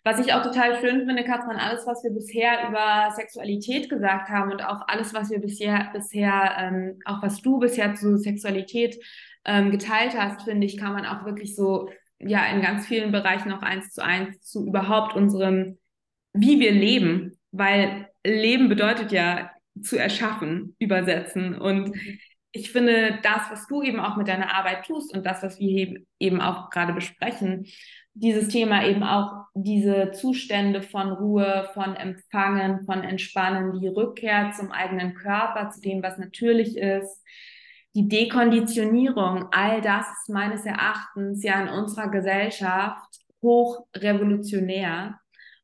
Was ich auch total schön finde, Katrin, alles, was wir bisher über Sexualität gesagt haben und auch alles, was wir bisher, bisher, ähm, auch was du bisher zu Sexualität ähm, geteilt hast, finde ich, kann man auch wirklich so, ja, in ganz vielen Bereichen auch eins zu eins zu überhaupt unserem, wie wir leben, weil Leben bedeutet ja zu erschaffen, übersetzen. Und ich finde, das, was du eben auch mit deiner Arbeit tust und das, was wir eben auch gerade besprechen, dieses Thema eben auch diese Zustände von Ruhe, von Empfangen, von Entspannen, die Rückkehr zum eigenen Körper, zu dem, was natürlich ist, die Dekonditionierung, all das ist meines Erachtens ja in unserer Gesellschaft hoch revolutionär.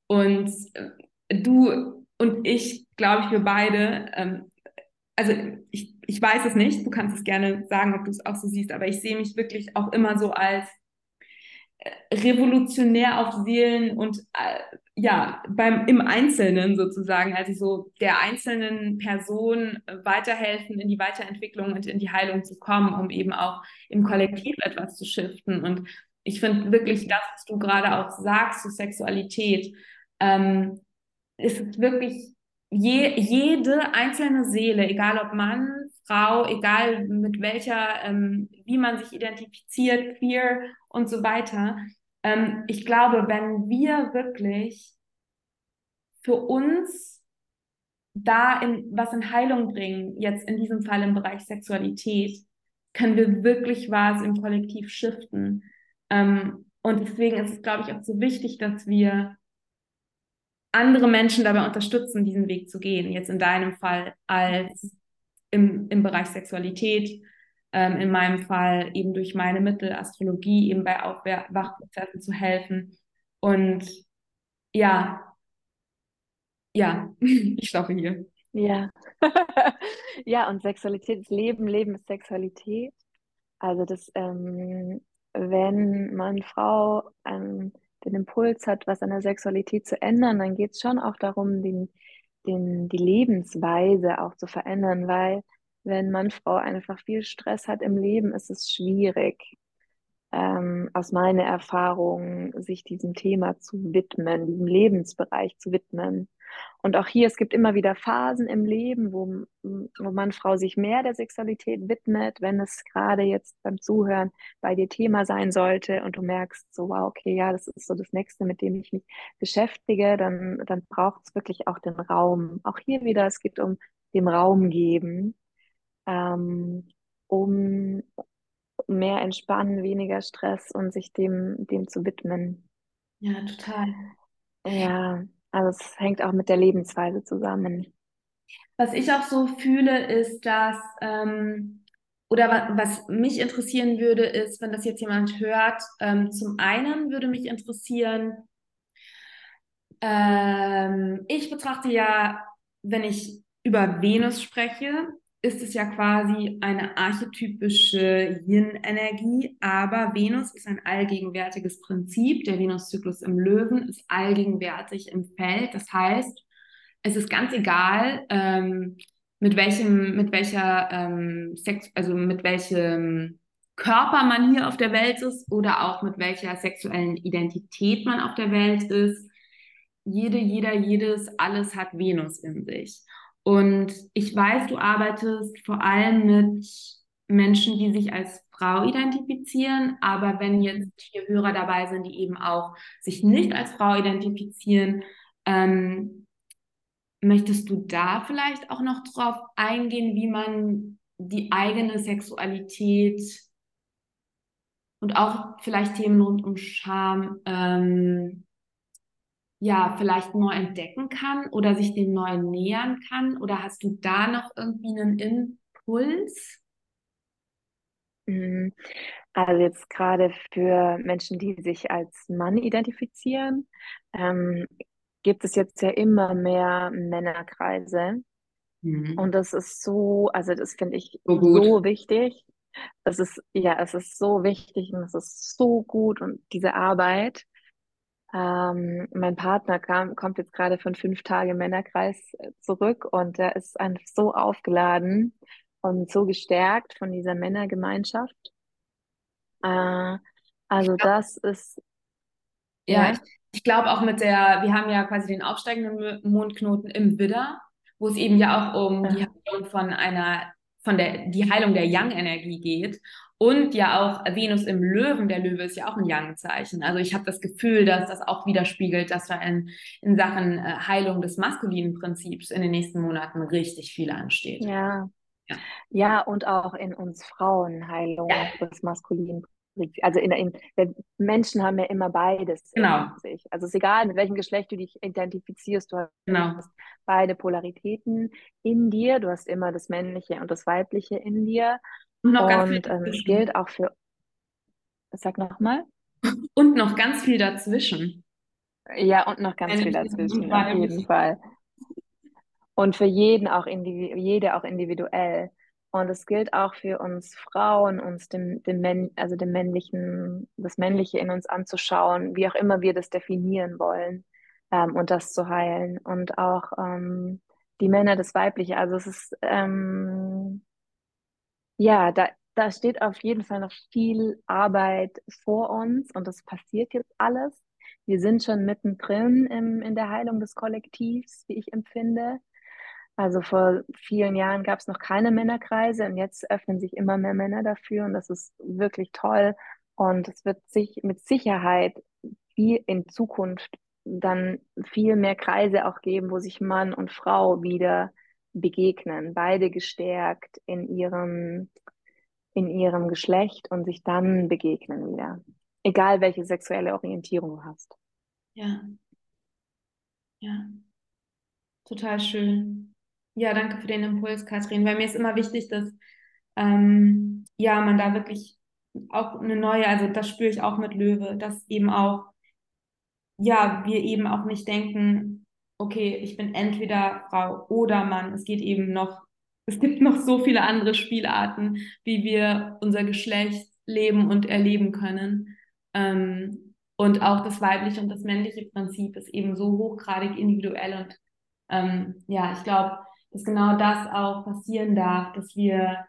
Und äh, du und ich, glaube wir beide, ähm, also ich, ich weiß es nicht, du kannst es gerne sagen, ob du es auch so siehst, aber ich sehe mich wirklich auch immer so als äh, revolutionär auf Seelen und äh, ja, beim, im Einzelnen sozusagen, also so der einzelnen Person weiterhelfen, in die Weiterentwicklung und in die Heilung zu kommen, um eben auch im Kollektiv etwas zu shiften. Und ich finde wirklich das, was du gerade auch sagst zu Sexualität, ähm, ist wirklich je, jede einzelne Seele, egal ob Mann, Frau, egal mit welcher, ähm, wie man sich identifiziert, queer und so weiter. Ähm, ich glaube, wenn wir wirklich für uns da in, was in Heilung bringen, jetzt in diesem Fall im Bereich Sexualität, können wir wirklich was im Kollektiv shiften. Ähm, und deswegen ist es, glaube ich, auch so wichtig, dass wir andere Menschen dabei unterstützen, diesen Weg zu gehen. Jetzt in deinem Fall als im, im Bereich Sexualität, ähm, in meinem Fall eben durch meine Mittel, Astrologie, eben bei Aufwachprozessen zu helfen. Und ja, ja, ich stoppe hier. Ja. ja, und Sexualität ist Leben, Leben ist Sexualität. Also das, ähm, wenn man Frau ähm, den Impuls hat, was an der Sexualität zu ändern, dann geht es schon auch darum, den, den, die Lebensweise auch zu verändern, weil wenn man Frau einfach viel Stress hat im Leben, ist es schwierig, ähm, aus meiner Erfahrung, sich diesem Thema zu widmen, diesem Lebensbereich zu widmen. Und auch hier, es gibt immer wieder Phasen im Leben, wo, wo man Frau sich mehr der Sexualität widmet, wenn es gerade jetzt beim Zuhören bei dir Thema sein sollte und du merkst so, wow, okay, ja, das ist so das Nächste, mit dem ich mich beschäftige, dann, dann braucht es wirklich auch den Raum. Auch hier wieder, es geht um dem Raum geben, ähm, um mehr entspannen, weniger Stress und sich dem, dem zu widmen. Ja, total. Ja, also es hängt auch mit der Lebensweise zusammen. Was ich auch so fühle, ist, dass, ähm, oder wa was mich interessieren würde, ist, wenn das jetzt jemand hört, ähm, zum einen würde mich interessieren, ähm, ich betrachte ja, wenn ich über Venus spreche, ist es ja quasi eine archetypische Yin-Energie, aber Venus ist ein allgegenwärtiges Prinzip. Der Venuszyklus im Löwen ist allgegenwärtig im Feld. Das heißt, es ist ganz egal, ähm, mit welchem, mit welcher ähm, Sex, also mit welchem Körper man hier auf der Welt ist oder auch mit welcher sexuellen Identität man auf der Welt ist. Jede, jeder, jedes, alles hat Venus in sich. Und ich weiß, du arbeitest vor allem mit Menschen, die sich als Frau identifizieren, aber wenn jetzt hier Hörer dabei sind, die eben auch sich nicht als Frau identifizieren, ähm, möchtest du da vielleicht auch noch drauf eingehen, wie man die eigene Sexualität und auch vielleicht Themen rund um Scham ähm, ja, vielleicht neu entdecken kann oder sich dem neu nähern kann? Oder hast du da noch irgendwie einen Impuls? Mhm. Also jetzt gerade für Menschen, die sich als Mann identifizieren, ähm, gibt es jetzt ja immer mehr Männerkreise. Mhm. Und das ist so, also das finde ich so, so wichtig. Es ist, ja, es ist so wichtig und es ist so gut und diese Arbeit. Ähm, mein Partner kam, kommt jetzt gerade von fünf Tage Männerkreis äh, zurück und er ist einfach so aufgeladen und so gestärkt von dieser Männergemeinschaft. Äh, also das ist ja, ja. ich, ich glaube auch mit der, wir haben ja quasi den aufsteigenden Mondknoten im Widder, wo es eben ja auch um ja. die Heilung von einer, von der, die Heilung der Yang-Energie geht. Und ja auch Venus im Löwen, der Löwe ist ja auch ein Yang-Zeichen. Also ich habe das Gefühl, dass das auch widerspiegelt, dass da in, in Sachen äh, Heilung des maskulinen Prinzips in den nächsten Monaten richtig viel ansteht. Ja. Ja, ja und auch in uns Frauen Heilung ja. des maskulinen Prinzips. Also in, in, Menschen haben ja immer beides genau. in sich. Also es ist egal, mit welchem Geschlecht du dich identifizierst, du hast genau. beide Polaritäten in dir. Du hast immer das Männliche und das Weibliche in dir. Und, noch ganz viel ähm, es gilt auch für. Sag nochmal. Und noch ganz viel dazwischen. Ja, und noch ganz viel dazwischen, auf jeden Fall. Und für jeden auch jede auch individuell. Und es gilt auch für uns Frauen, uns dem, dem also dem männlichen, das Männliche in uns anzuschauen, wie auch immer wir das definieren wollen ähm, und das zu heilen. Und auch ähm, die Männer das Weibliche. Also es ist ähm, ja, da, da steht auf jeden Fall noch viel Arbeit vor uns und das passiert jetzt alles. Wir sind schon mittendrin im, in der Heilung des Kollektivs, wie ich empfinde. Also vor vielen Jahren gab es noch keine Männerkreise und jetzt öffnen sich immer mehr Männer dafür und das ist wirklich toll. Und es wird sich mit Sicherheit viel in Zukunft dann viel mehr Kreise auch geben, wo sich Mann und Frau wieder begegnen, beide gestärkt in ihrem, in ihrem Geschlecht und sich dann begegnen wieder. Egal welche sexuelle Orientierung du hast. Ja. Ja. Total schön. Ja, danke für den Impuls, Katrin, weil mir ist immer wichtig, dass ähm, ja, man da wirklich auch eine neue, also das spüre ich auch mit Löwe, dass eben auch, ja, wir eben auch nicht denken, okay, ich bin entweder Frau oder Mann. Es geht eben noch, es gibt noch so viele andere Spielarten, wie wir unser Geschlecht leben und erleben können. Ähm, und auch das weibliche und das männliche Prinzip ist eben so hochgradig individuell. Und ähm, ja, ich glaube, dass genau das auch passieren darf, dass wir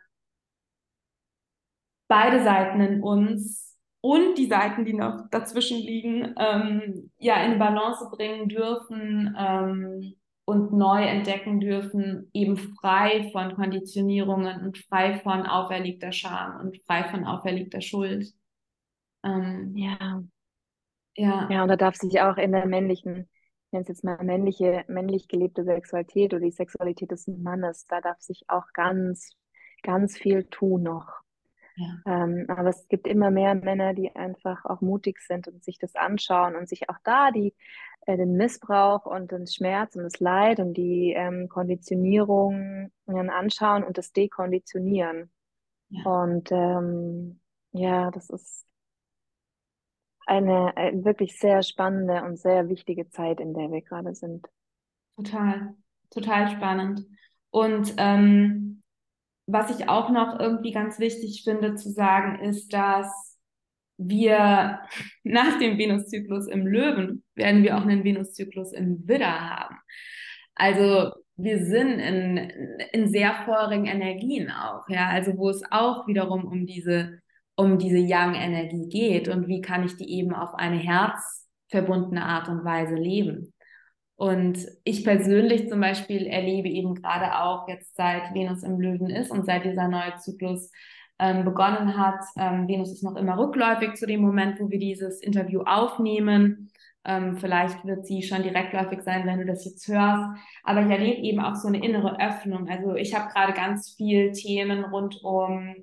beide Seiten in uns und die Seiten, die noch dazwischen liegen, ähm, ja in Balance bringen dürfen ähm, und neu entdecken dürfen, eben frei von Konditionierungen und frei von auferlegter Scham und frei von auferlegter Schuld. Ähm, ja. Ja. Ja, und da darf sich auch in der männlichen, ich nenne es jetzt mal männliche, männlich gelebte Sexualität oder die Sexualität des Mannes, da darf sich auch ganz, ganz viel tun noch. Ähm, aber es gibt immer mehr Männer, die einfach auch mutig sind und sich das anschauen und sich auch da die, äh, den Missbrauch und den Schmerz und das Leid und die ähm, Konditionierung anschauen und das dekonditionieren. Ja. Und ähm, ja, das ist eine, eine wirklich sehr spannende und sehr wichtige Zeit, in der wir gerade sind. Total, total spannend. Und ähm, was ich auch noch irgendwie ganz wichtig finde zu sagen, ist, dass wir nach dem Venuszyklus im Löwen werden wir auch einen Venuszyklus im Widder haben. Also wir sind in, in sehr feurigen Energien auch, ja, also wo es auch wiederum um diese, um diese Yang-Energie geht und wie kann ich die eben auf eine herzverbundene Art und Weise leben. Und ich persönlich zum Beispiel erlebe eben gerade auch jetzt seit Venus im Löwen ist und seit dieser neue Zyklus ähm, begonnen hat. Ähm, Venus ist noch immer rückläufig zu dem Moment, wo wir dieses Interview aufnehmen. Ähm, vielleicht wird sie schon direktläufig sein, wenn du das jetzt hörst. Aber ich erlebe eben auch so eine innere Öffnung. Also ich habe gerade ganz viel Themen rund um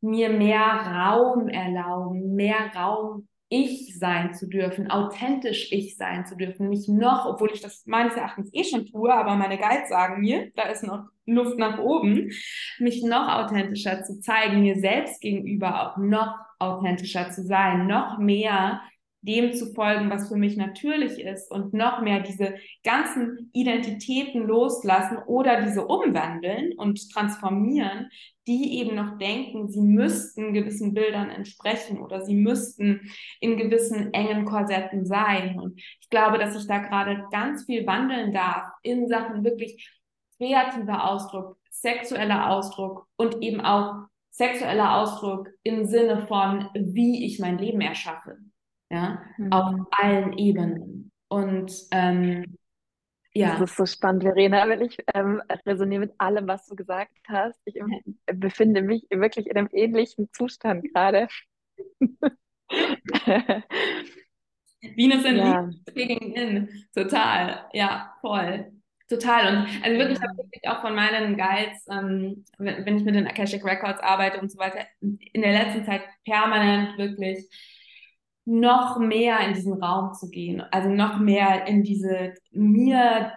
mir mehr Raum erlauben, mehr Raum ich sein zu dürfen, authentisch ich sein zu dürfen, mich noch, obwohl ich das meines Erachtens eh schon tue, aber meine Guides sagen mir, da ist noch Luft nach oben, mich noch authentischer zu zeigen, mir selbst gegenüber auch noch authentischer zu sein, noch mehr dem zu folgen, was für mich natürlich ist und noch mehr diese ganzen Identitäten loslassen oder diese umwandeln und transformieren, die eben noch denken, sie müssten gewissen Bildern entsprechen oder sie müssten in gewissen engen Korsetten sein. Und ich glaube, dass ich da gerade ganz viel wandeln darf in Sachen wirklich kreativer Ausdruck, sexueller Ausdruck und eben auch sexueller Ausdruck im Sinne von, wie ich mein Leben erschaffe ja, mhm. auf allen Ebenen. Und ähm, ja. Das ist so spannend, Verena, weil ich ähm, resoniere mit allem, was du gesagt hast. Ich befinde mich wirklich in einem ähnlichen Zustand gerade. Venus in ja. in, total, ja, voll. Total. Und also wirklich, ja. ich auch von meinen Guides, ähm, wenn, wenn ich mit den Akashic Records arbeite und so weiter, in der letzten Zeit permanent wirklich noch mehr in diesen Raum zu gehen, also noch mehr in diese, mir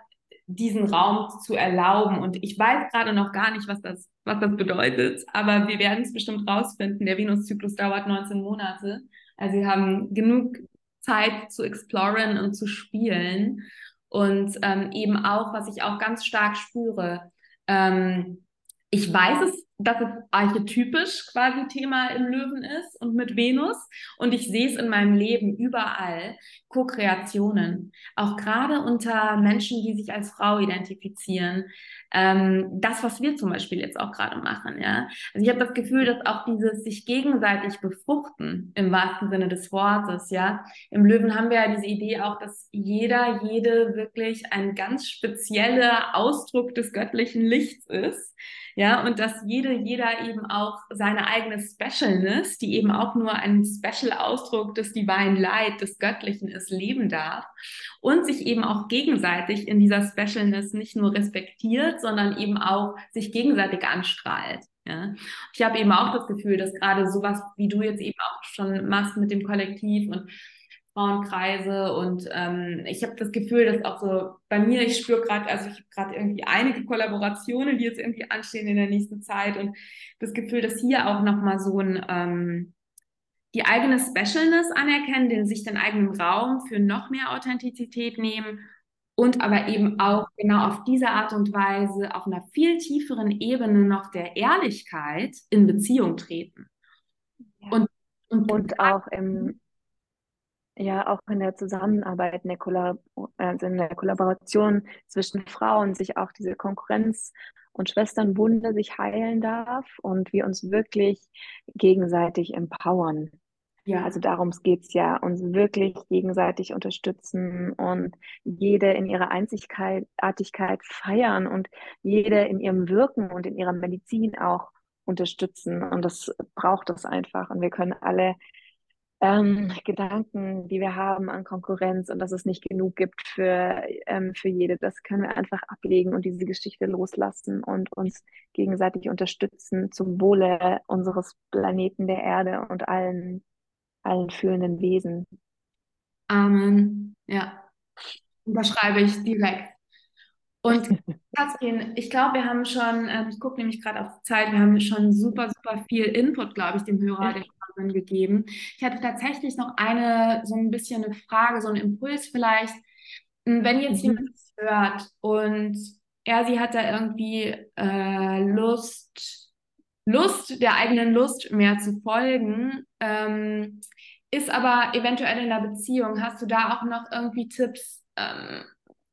diesen Raum zu erlauben. Und ich weiß gerade noch gar nicht, was das, was das bedeutet, aber wir werden es bestimmt rausfinden. Der Venuszyklus dauert 19 Monate. Also wir haben genug Zeit zu exploren und zu spielen. Und ähm, eben auch, was ich auch ganz stark spüre, ähm, ich weiß es dass es archetypisch quasi Thema im Löwen ist und mit Venus. Und ich sehe es in meinem Leben überall. Co-Kreationen. Auch gerade unter Menschen, die sich als Frau identifizieren. Ähm, das, was wir zum Beispiel jetzt auch gerade machen, ja. Also ich habe das Gefühl, dass auch dieses sich gegenseitig befruchten, im wahrsten Sinne des Wortes, ja. Im Löwen haben wir ja diese Idee auch, dass jeder, jede wirklich ein ganz spezieller Ausdruck des göttlichen Lichts ist ja, und dass jede, jeder eben auch seine eigene Specialness, die eben auch nur ein Special-Ausdruck des Divine Light, des Göttlichen ist, leben darf und sich eben auch gegenseitig in dieser Specialness nicht nur respektiert, sondern eben auch sich gegenseitig anstrahlt. Ja. Ich habe eben auch das Gefühl, dass gerade sowas, wie du jetzt eben auch schon machst mit dem Kollektiv und Frauenkreise und ähm, ich habe das Gefühl, dass auch so bei mir, ich spüre gerade, also ich habe gerade irgendwie einige Kollaborationen, die jetzt irgendwie anstehen in der nächsten Zeit und das Gefühl, dass hier auch nochmal so ein ähm, die eigene Specialness anerkennen, den sich den eigenen Raum für noch mehr Authentizität nehmen und aber eben auch genau auf diese Art und Weise auf einer viel tieferen Ebene noch der Ehrlichkeit in Beziehung treten. Ja. Und, und, und auch im, ja auch in der Zusammenarbeit, in der, Kollab also in der Kollaboration zwischen Frauen sich auch diese Konkurrenz und Schwesternwunde sich heilen darf und wir uns wirklich gegenseitig empowern. Ja. Also darum geht es ja, uns wirklich gegenseitig unterstützen und jede in ihrer Einzigartigkeit feiern und jede in ihrem Wirken und in ihrer Medizin auch unterstützen. Und das braucht es einfach. Und wir können alle ähm, Gedanken, die wir haben an Konkurrenz und dass es nicht genug gibt für, ähm, für jede. Das können wir einfach ablegen und diese Geschichte loslassen und uns gegenseitig unterstützen zum Wohle unseres Planeten der Erde und allen, allen fühlenden Wesen. Amen. Ja, unterschreibe ich direkt. Und Katrin, ich glaube, wir haben schon, äh, ich gucke nämlich gerade auf die Zeit, wir haben schon super, super viel Input, glaube ich, dem Hörer, der Hörerin gegeben. Ich hatte tatsächlich noch eine, so ein bisschen eine Frage, so einen Impuls vielleicht. Hm, wenn jetzt mhm. jemand hört und er, sie hat da irgendwie äh, Lust, Lust, der eigenen Lust mehr zu folgen, ähm, ist aber eventuell in der Beziehung. Hast du da auch noch irgendwie Tipps? Ähm,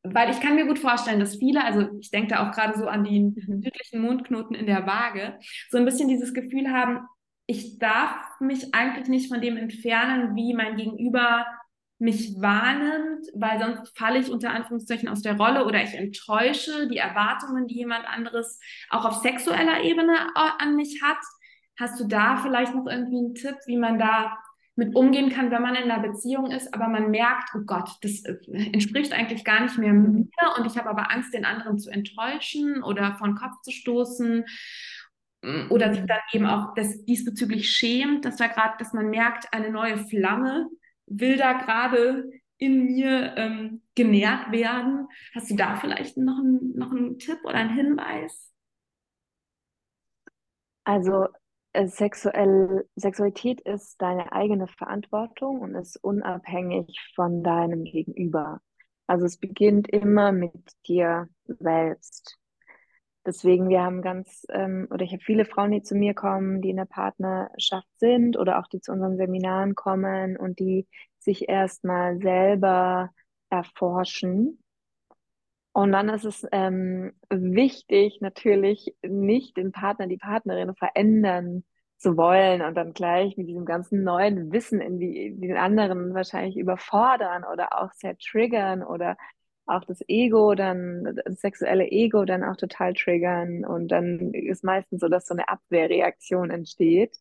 weil ich kann mir gut vorstellen, dass viele, also ich denke da auch gerade so an die mhm. südlichen Mondknoten in der Waage, so ein bisschen dieses Gefühl haben, ich darf mich eigentlich nicht von dem entfernen, wie mein Gegenüber mich wahrnimmt, weil sonst falle ich unter Anführungszeichen aus der Rolle oder ich enttäusche die Erwartungen, die jemand anderes auch auf sexueller Ebene an mich hat. Hast du da vielleicht noch irgendwie einen Tipp, wie man da mit umgehen kann, wenn man in einer Beziehung ist, aber man merkt, oh Gott, das äh, entspricht eigentlich gar nicht mehr mir und ich habe aber Angst, den anderen zu enttäuschen oder von Kopf zu stoßen oder sich dann eben auch das diesbezüglich schämt, dass da gerade, dass man merkt, eine neue Flamme will da gerade in mir ähm, genährt werden. Hast du da vielleicht noch, ein, noch einen Tipp oder einen Hinweis? Also äh, sexuell, Sexualität ist deine eigene Verantwortung und ist unabhängig von deinem Gegenüber. Also es beginnt immer mit dir selbst. Deswegen, wir haben ganz, ähm, oder ich habe viele Frauen, die zu mir kommen, die in der Partnerschaft sind oder auch die zu unseren Seminaren kommen und die sich erstmal selber erforschen. Und dann ist es ähm, wichtig, natürlich nicht den Partner, die Partnerin verändern zu wollen und dann gleich mit diesem ganzen neuen Wissen in die, den anderen wahrscheinlich überfordern oder auch sehr triggern oder auch das Ego dann, das sexuelle Ego dann auch total triggern und dann ist meistens so, dass so eine Abwehrreaktion entsteht.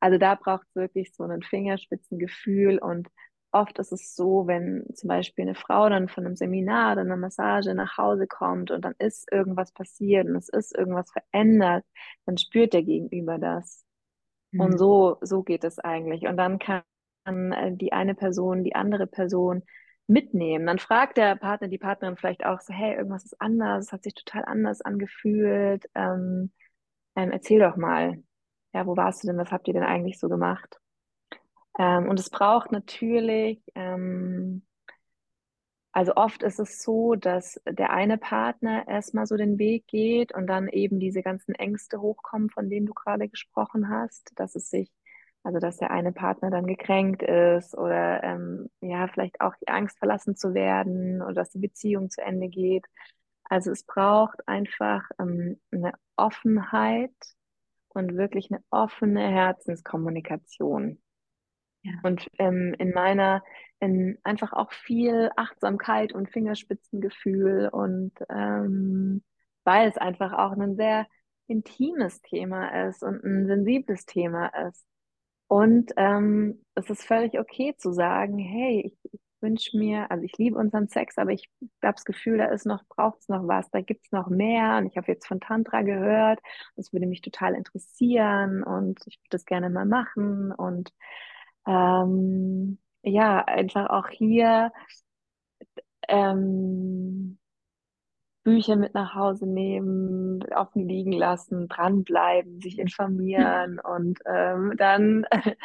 Also da braucht es wirklich so ein Fingerspitzengefühl und oft ist es so, wenn zum Beispiel eine Frau dann von einem Seminar oder einer Massage nach Hause kommt und dann ist irgendwas passiert und es ist irgendwas verändert, dann spürt der Gegenüber das. Mhm. Und so, so geht es eigentlich. Und dann kann äh, die eine Person die andere Person mitnehmen. Dann fragt der Partner, die Partnerin vielleicht auch so, hey, irgendwas ist anders, hat sich total anders angefühlt. Ähm, ähm, erzähl doch mal, ja, wo warst du denn, was habt ihr denn eigentlich so gemacht? Ähm, und es braucht natürlich, ähm, also oft ist es so, dass der eine Partner erstmal so den Weg geht und dann eben diese ganzen Ängste hochkommen, von denen du gerade gesprochen hast, dass es sich, also dass der eine Partner dann gekränkt ist oder ähm, ja, vielleicht auch die Angst verlassen zu werden oder dass die Beziehung zu Ende geht. Also es braucht einfach ähm, eine Offenheit und wirklich eine offene Herzenskommunikation. Und ähm, in meiner, in einfach auch viel Achtsamkeit und Fingerspitzengefühl und ähm, weil es einfach auch ein sehr intimes Thema ist und ein sensibles Thema ist. Und ähm, es ist völlig okay zu sagen, hey, ich, ich wünsche mir, also ich liebe unseren Sex, aber ich habe das Gefühl, da ist noch, braucht es noch was, da gibt es noch mehr. Und ich habe jetzt von Tantra gehört, das würde mich total interessieren und ich würde das gerne mal machen. Und ähm, ja, einfach auch hier ähm, Bücher mit nach Hause nehmen, offen liegen lassen, dranbleiben, sich informieren und ähm, dann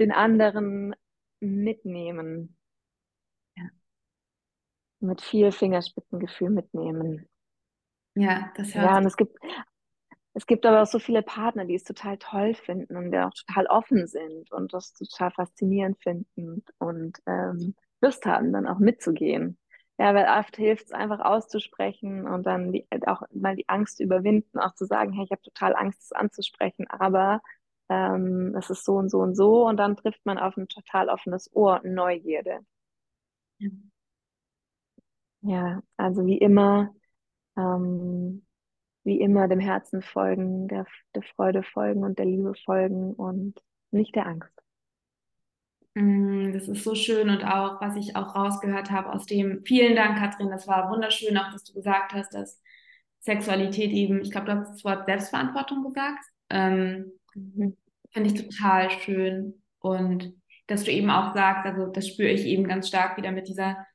den anderen mitnehmen. Ja. Mit viel Fingerspitzengefühl mitnehmen. Ja, das hört Ja, und es gibt es gibt aber auch so viele Partner, die es total toll finden und die auch total offen sind und das total faszinierend finden und ähm, Lust haben, dann auch mitzugehen. Ja, weil oft hilft es einfach auszusprechen und dann die, auch mal die Angst überwinden, auch zu sagen, hey, ich habe total Angst, es anzusprechen, aber ähm, es ist so und so und so und dann trifft man auf ein total offenes Ohr und Neugierde. Ja, ja also wie immer, ähm, wie immer dem Herzen folgen, der, der Freude folgen und der Liebe folgen und nicht der Angst. Mm, das ist so schön und auch, was ich auch rausgehört habe aus dem, vielen Dank, Katrin, das war wunderschön, auch dass du gesagt hast, dass Sexualität eben, ich glaube, du hast das Wort Selbstverantwortung gesagt, ähm, mhm. finde ich total schön und dass du eben auch sagst, also das spüre ich eben ganz stark wieder mit dieser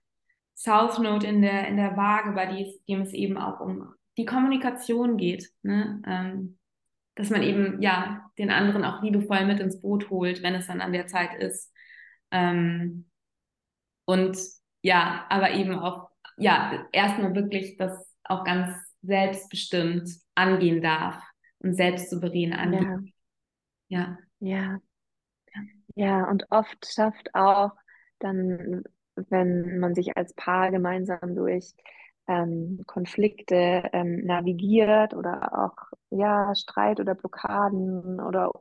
South Note in der, in der Waage, bei dem es eben auch um die Kommunikation geht. Ne? Ähm, dass man eben ja den anderen auch liebevoll mit ins Boot holt, wenn es dann an der Zeit ist. Ähm, und ja, aber eben auch, ja, erstmal wirklich das auch ganz selbstbestimmt angehen darf und selbstsouverän angehen. Ja. ja. Ja. Ja, und oft schafft auch dann, wenn man sich als Paar gemeinsam durch ähm, Konflikte ähm, navigiert oder auch ja, Streit oder Blockaden oder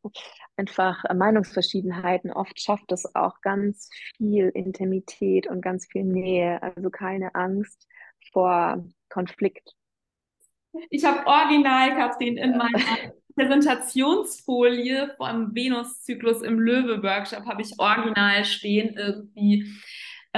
einfach Meinungsverschiedenheiten. Oft schafft es auch ganz viel Intimität und ganz viel Nähe, also keine Angst vor Konflikt. Ich habe original, Katrin, in meiner Präsentationsfolie vom Venuszyklus im Löwe-Workshop habe ich original stehen irgendwie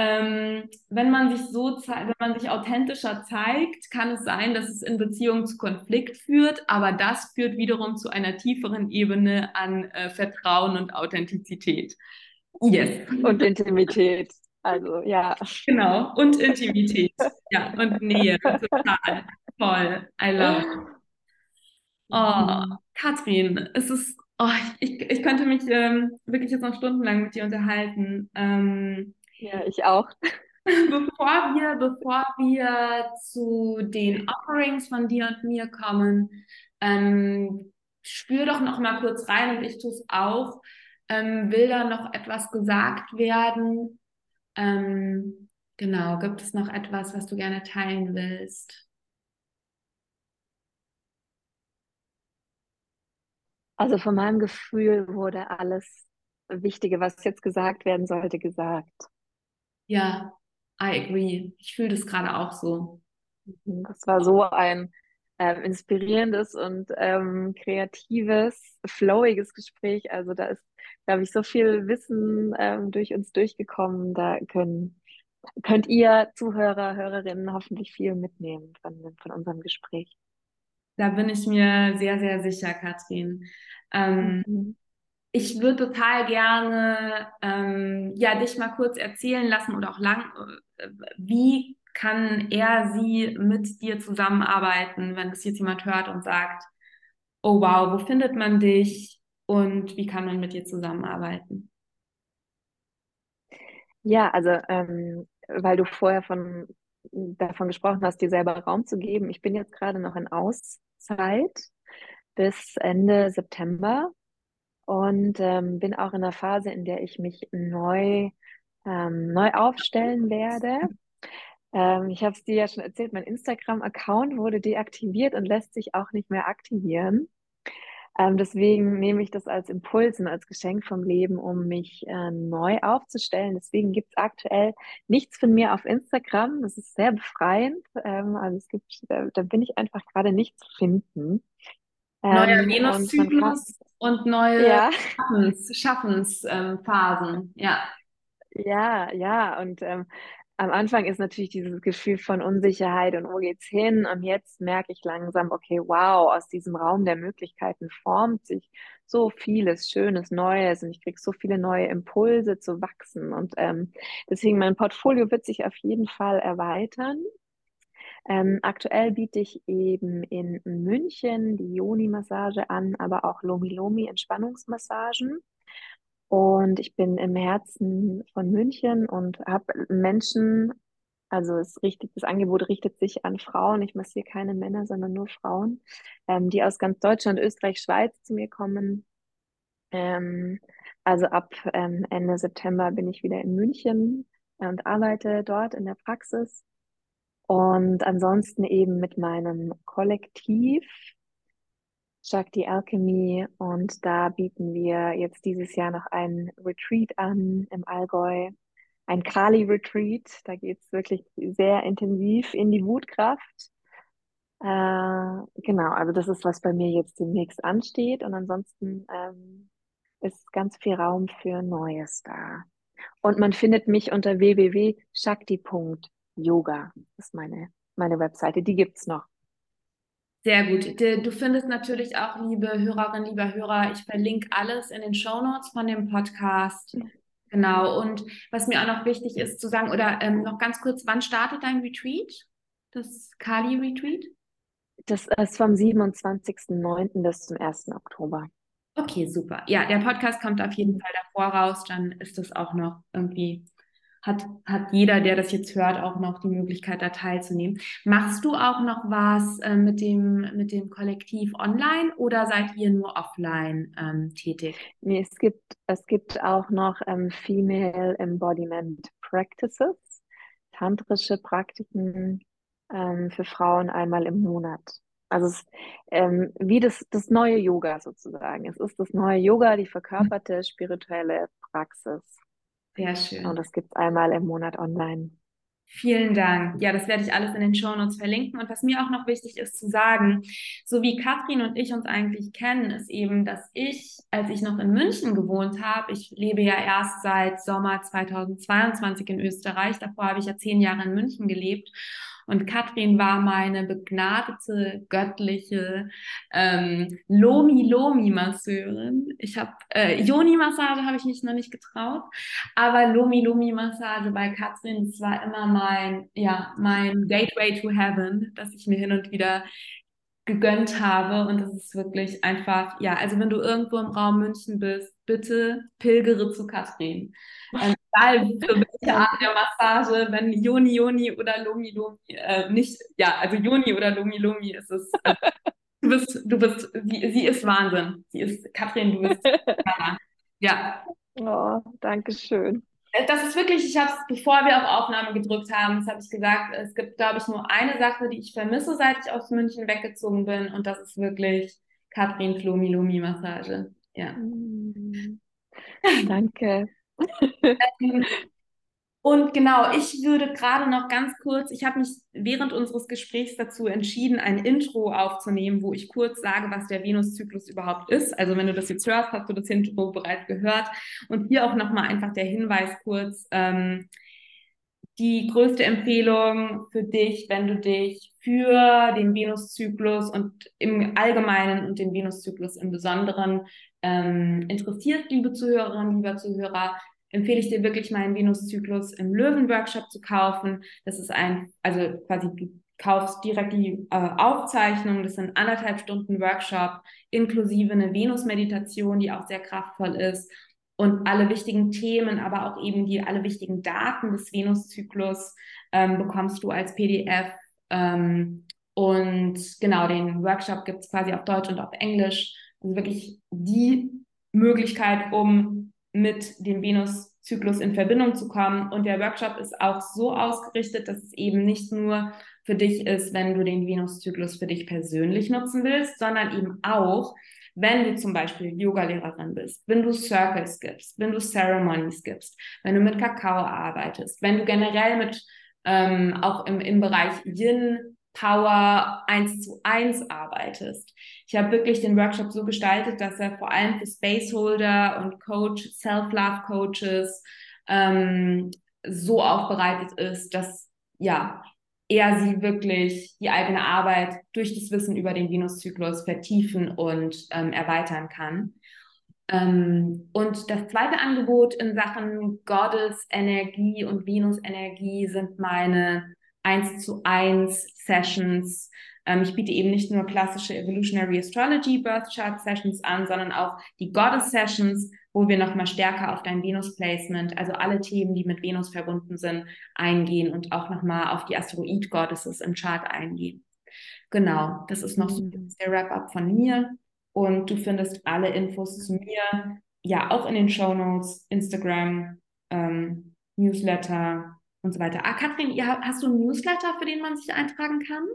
ähm, wenn man sich so, wenn man sich authentischer zeigt, kann es sein, dass es in Beziehungen zu Konflikt führt, aber das führt wiederum zu einer tieferen Ebene an äh, Vertrauen und Authentizität. Yes. Und Intimität. Also, ja. Genau. Und Intimität. ja. Und Nähe. Total. Toll. I love it. Oh, Katrin, es ist Oh, ich, ich könnte mich ähm, wirklich jetzt noch stundenlang mit dir unterhalten. Ähm, ja, ich auch. Bevor wir, bevor wir zu den Offerings von dir und mir kommen, ähm, spür doch noch mal kurz rein und ich tue es auch. Ähm, will da noch etwas gesagt werden? Ähm, genau, gibt es noch etwas, was du gerne teilen willst? Also von meinem Gefühl wurde alles Wichtige, was jetzt gesagt werden sollte, gesagt. Ja, I agree. Ich fühle das gerade auch so. Mhm, das war so ein ähm, inspirierendes und ähm, kreatives, flowiges Gespräch. Also da ist, glaube ich, so viel Wissen ähm, durch uns durchgekommen. Da können, könnt ihr Zuhörer, Hörerinnen hoffentlich viel mitnehmen von, von unserem Gespräch. Da bin ich mir sehr, sehr sicher, Katrin. Ähm, mhm. Ich würde total gerne ähm, ja, dich mal kurz erzählen lassen oder auch lang, äh, wie kann er, sie mit dir zusammenarbeiten, wenn das jetzt jemand hört und sagt, oh wow, wo findet man dich und wie kann man mit dir zusammenarbeiten? Ja, also ähm, weil du vorher von, davon gesprochen hast, dir selber Raum zu geben. Ich bin jetzt gerade noch in Auszeit bis Ende September und ähm, bin auch in einer Phase, in der ich mich neu, ähm, neu aufstellen werde. Ähm, ich habe es dir ja schon erzählt, mein Instagram-Account wurde deaktiviert und lässt sich auch nicht mehr aktivieren. Ähm, deswegen nehme ich das als Impuls und als Geschenk vom Leben, um mich äh, neu aufzustellen. Deswegen gibt es aktuell nichts von mir auf Instagram. Das ist sehr befreiend. Ähm, also es gibt, da, da, bin ich einfach gerade nicht zu finden. Neuer ähm, Venus-Zyklus und, neue ja. Schaffensphasen. Schaffens, ähm, ja. Ja, ja, und ähm, am Anfang ist natürlich dieses Gefühl von Unsicherheit und wo geht's hin? Und jetzt merke ich langsam, okay, wow, aus diesem Raum der Möglichkeiten formt sich so vieles Schönes, Neues und ich kriege so viele neue Impulse zu wachsen. Und ähm, deswegen mein Portfolio wird sich auf jeden Fall erweitern. Ähm, aktuell biete ich eben in München die Yoni-Massage an, aber auch Lomi-Lomi-Entspannungsmassagen. Und ich bin im Herzen von München und habe Menschen, also es richtet, das Angebot richtet sich an Frauen. Ich massiere keine Männer, sondern nur Frauen, ähm, die aus ganz Deutschland, Österreich, Schweiz zu mir kommen. Ähm, also ab ähm, Ende September bin ich wieder in München und arbeite dort in der Praxis. Und ansonsten eben mit meinem Kollektiv Shakti Alchemy und da bieten wir jetzt dieses Jahr noch ein Retreat an im Allgäu, ein Kali Retreat. Da geht es wirklich sehr intensiv in die Wutkraft. Äh, genau, also das ist, was bei mir jetzt demnächst ansteht und ansonsten ähm, ist ganz viel Raum für Neues da. Und man findet mich unter www.shakti.yoga. Das ist meine, meine Webseite, die gibt's noch. Sehr gut. Du findest natürlich auch, liebe Hörerinnen, lieber Hörer, ich verlinke alles in den Show Notes von dem Podcast. Genau. Und was mir auch noch wichtig ist zu sagen, oder ähm, noch ganz kurz, wann startet dein Retreat? Das Kali Retreat? Das ist vom 27.09. bis zum 1. Oktober. Okay, super. Ja, der Podcast kommt auf jeden Fall davor raus, dann ist das auch noch irgendwie hat, hat jeder, der das jetzt hört, auch noch die Möglichkeit, da teilzunehmen. Machst du auch noch was äh, mit, dem, mit dem Kollektiv online oder seid ihr nur offline ähm, tätig? Nee, es gibt, es gibt auch noch ähm, Female Embodiment Practices, tantrische Praktiken ähm, für Frauen einmal im Monat. Also es, ähm, wie das, das neue Yoga sozusagen. Es ist das neue Yoga, die verkörperte spirituelle Praxis. Sehr schön. Und das gibt es einmal im Monat online. Vielen Dank. Ja, das werde ich alles in den Shownotes verlinken. Und was mir auch noch wichtig ist zu sagen, so wie Katrin und ich uns eigentlich kennen, ist eben, dass ich, als ich noch in München gewohnt habe, ich lebe ja erst seit Sommer 2022 in Österreich, davor habe ich ja zehn Jahre in München gelebt. Und Katrin war meine begnadete, göttliche ähm, Lomi-Lomi-Masseurin. Ich habe äh, Yoni-Massage habe ich mich noch nicht getraut, aber Lomi-Lomi-Massage bei Katrin, das war immer mein, ja, mein Gateway to Heaven, dass ich mir hin und wieder gegönnt habe. Und das ist wirklich einfach, ja, also wenn du irgendwo im Raum München bist, bitte pilgere zu Katrin. Ähm, egal für welche Art der Massage, wenn Joni Joni oder Lomi Lomi, äh, nicht, ja, also Joni oder Lomi Lomi ist es. Äh, du bist, du bist, sie, sie ist Wahnsinn. Sie ist, Katrin, du bist, ja. Oh, danke schön. Äh, das ist wirklich, ich habe es, bevor wir auf Aufnahme gedrückt haben, das habe ich gesagt, es gibt, glaube ich, nur eine Sache, die ich vermisse, seit ich aus München weggezogen bin, und das ist wirklich Katrin Flomi Lomi Massage. Ja. Mm. Danke. Ähm, und genau, ich würde gerade noch ganz kurz, ich habe mich während unseres Gesprächs dazu entschieden, ein Intro aufzunehmen, wo ich kurz sage, was der Venuszyklus überhaupt ist. Also wenn du das jetzt hörst, hast du das Intro bereits gehört. Und hier auch nochmal einfach der Hinweis kurz. Ähm, die größte Empfehlung für dich, wenn du dich für den Venuszyklus und im Allgemeinen und den Venuszyklus im Besonderen ähm, interessierst, liebe Zuhörerinnen, lieber Zuhörer, empfehle ich dir wirklich meinen Venuszyklus im Löwen-Workshop zu kaufen. Das ist ein, also quasi du kaufst direkt die äh, Aufzeichnung. Das sind anderthalb Stunden Workshop inklusive eine Venus-Meditation, die auch sehr kraftvoll ist. Und alle wichtigen Themen, aber auch eben die alle wichtigen Daten des Venuszyklus ähm, bekommst du als PDF. Ähm, und genau, den Workshop gibt es quasi auf Deutsch und auf Englisch. Also wirklich die Möglichkeit, um mit dem Venuszyklus in Verbindung zu kommen. Und der Workshop ist auch so ausgerichtet, dass es eben nicht nur für dich ist, wenn du den Venuszyklus für dich persönlich nutzen willst, sondern eben auch, wenn du zum Beispiel Yogalehrerin bist, wenn du Circles gibst, wenn du Ceremonies gibst, wenn du mit Kakao arbeitest, wenn du generell mit ähm, auch im, im Bereich Yin Power eins zu eins arbeitest. Ich habe wirklich den Workshop so gestaltet, dass er vor allem für Spaceholder und Coach, Self-Love Coaches ähm, so aufbereitet ist, dass ja er sie wirklich die eigene Arbeit durch das Wissen über den Venuszyklus vertiefen und ähm, erweitern kann. Ähm, und das zweite Angebot in Sachen Goddess Energie und Venus Energie sind meine 1 zu 1 Sessions. Ähm, ich biete eben nicht nur klassische Evolutionary Astrology Birth Chart Sessions an, sondern auch die Goddess Sessions, wo wir nochmal stärker auf dein Venus Placement, also alle Themen, die mit Venus verbunden sind, eingehen und auch nochmal auf die Asteroid Goddesses im Chart eingehen. Genau, das ist noch so mhm. der Wrap-up von mir. Und du findest alle Infos zu mir ja auch in den Show Notes, Instagram, ähm, Newsletter, und so weiter. Ah, Katrin, ihr, hast du einen Newsletter, für den man sich eintragen kann?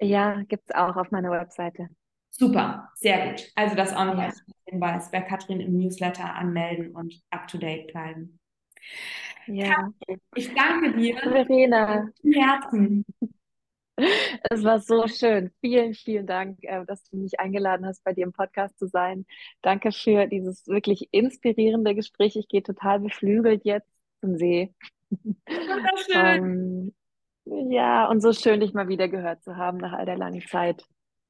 Ja, gibt es auch auf meiner Webseite. Super, sehr gut. Also das auch noch als Hinweis, bei Katrin im Newsletter anmelden und up-to-date bleiben. Ja. Katrin, ich danke dir. Verena. Herzen. Es war so schön. Vielen, vielen Dank, äh, dass du mich eingeladen hast, bei dir im Podcast zu sein. Danke für dieses wirklich inspirierende Gespräch. Ich gehe total beflügelt jetzt zum See. Wunderschön. um, ja, und so schön, dich mal wieder gehört zu haben nach all der langen Zeit.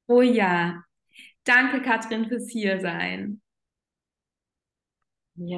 Oh ja. Danke, Katrin, fürs Hiersein. Ja.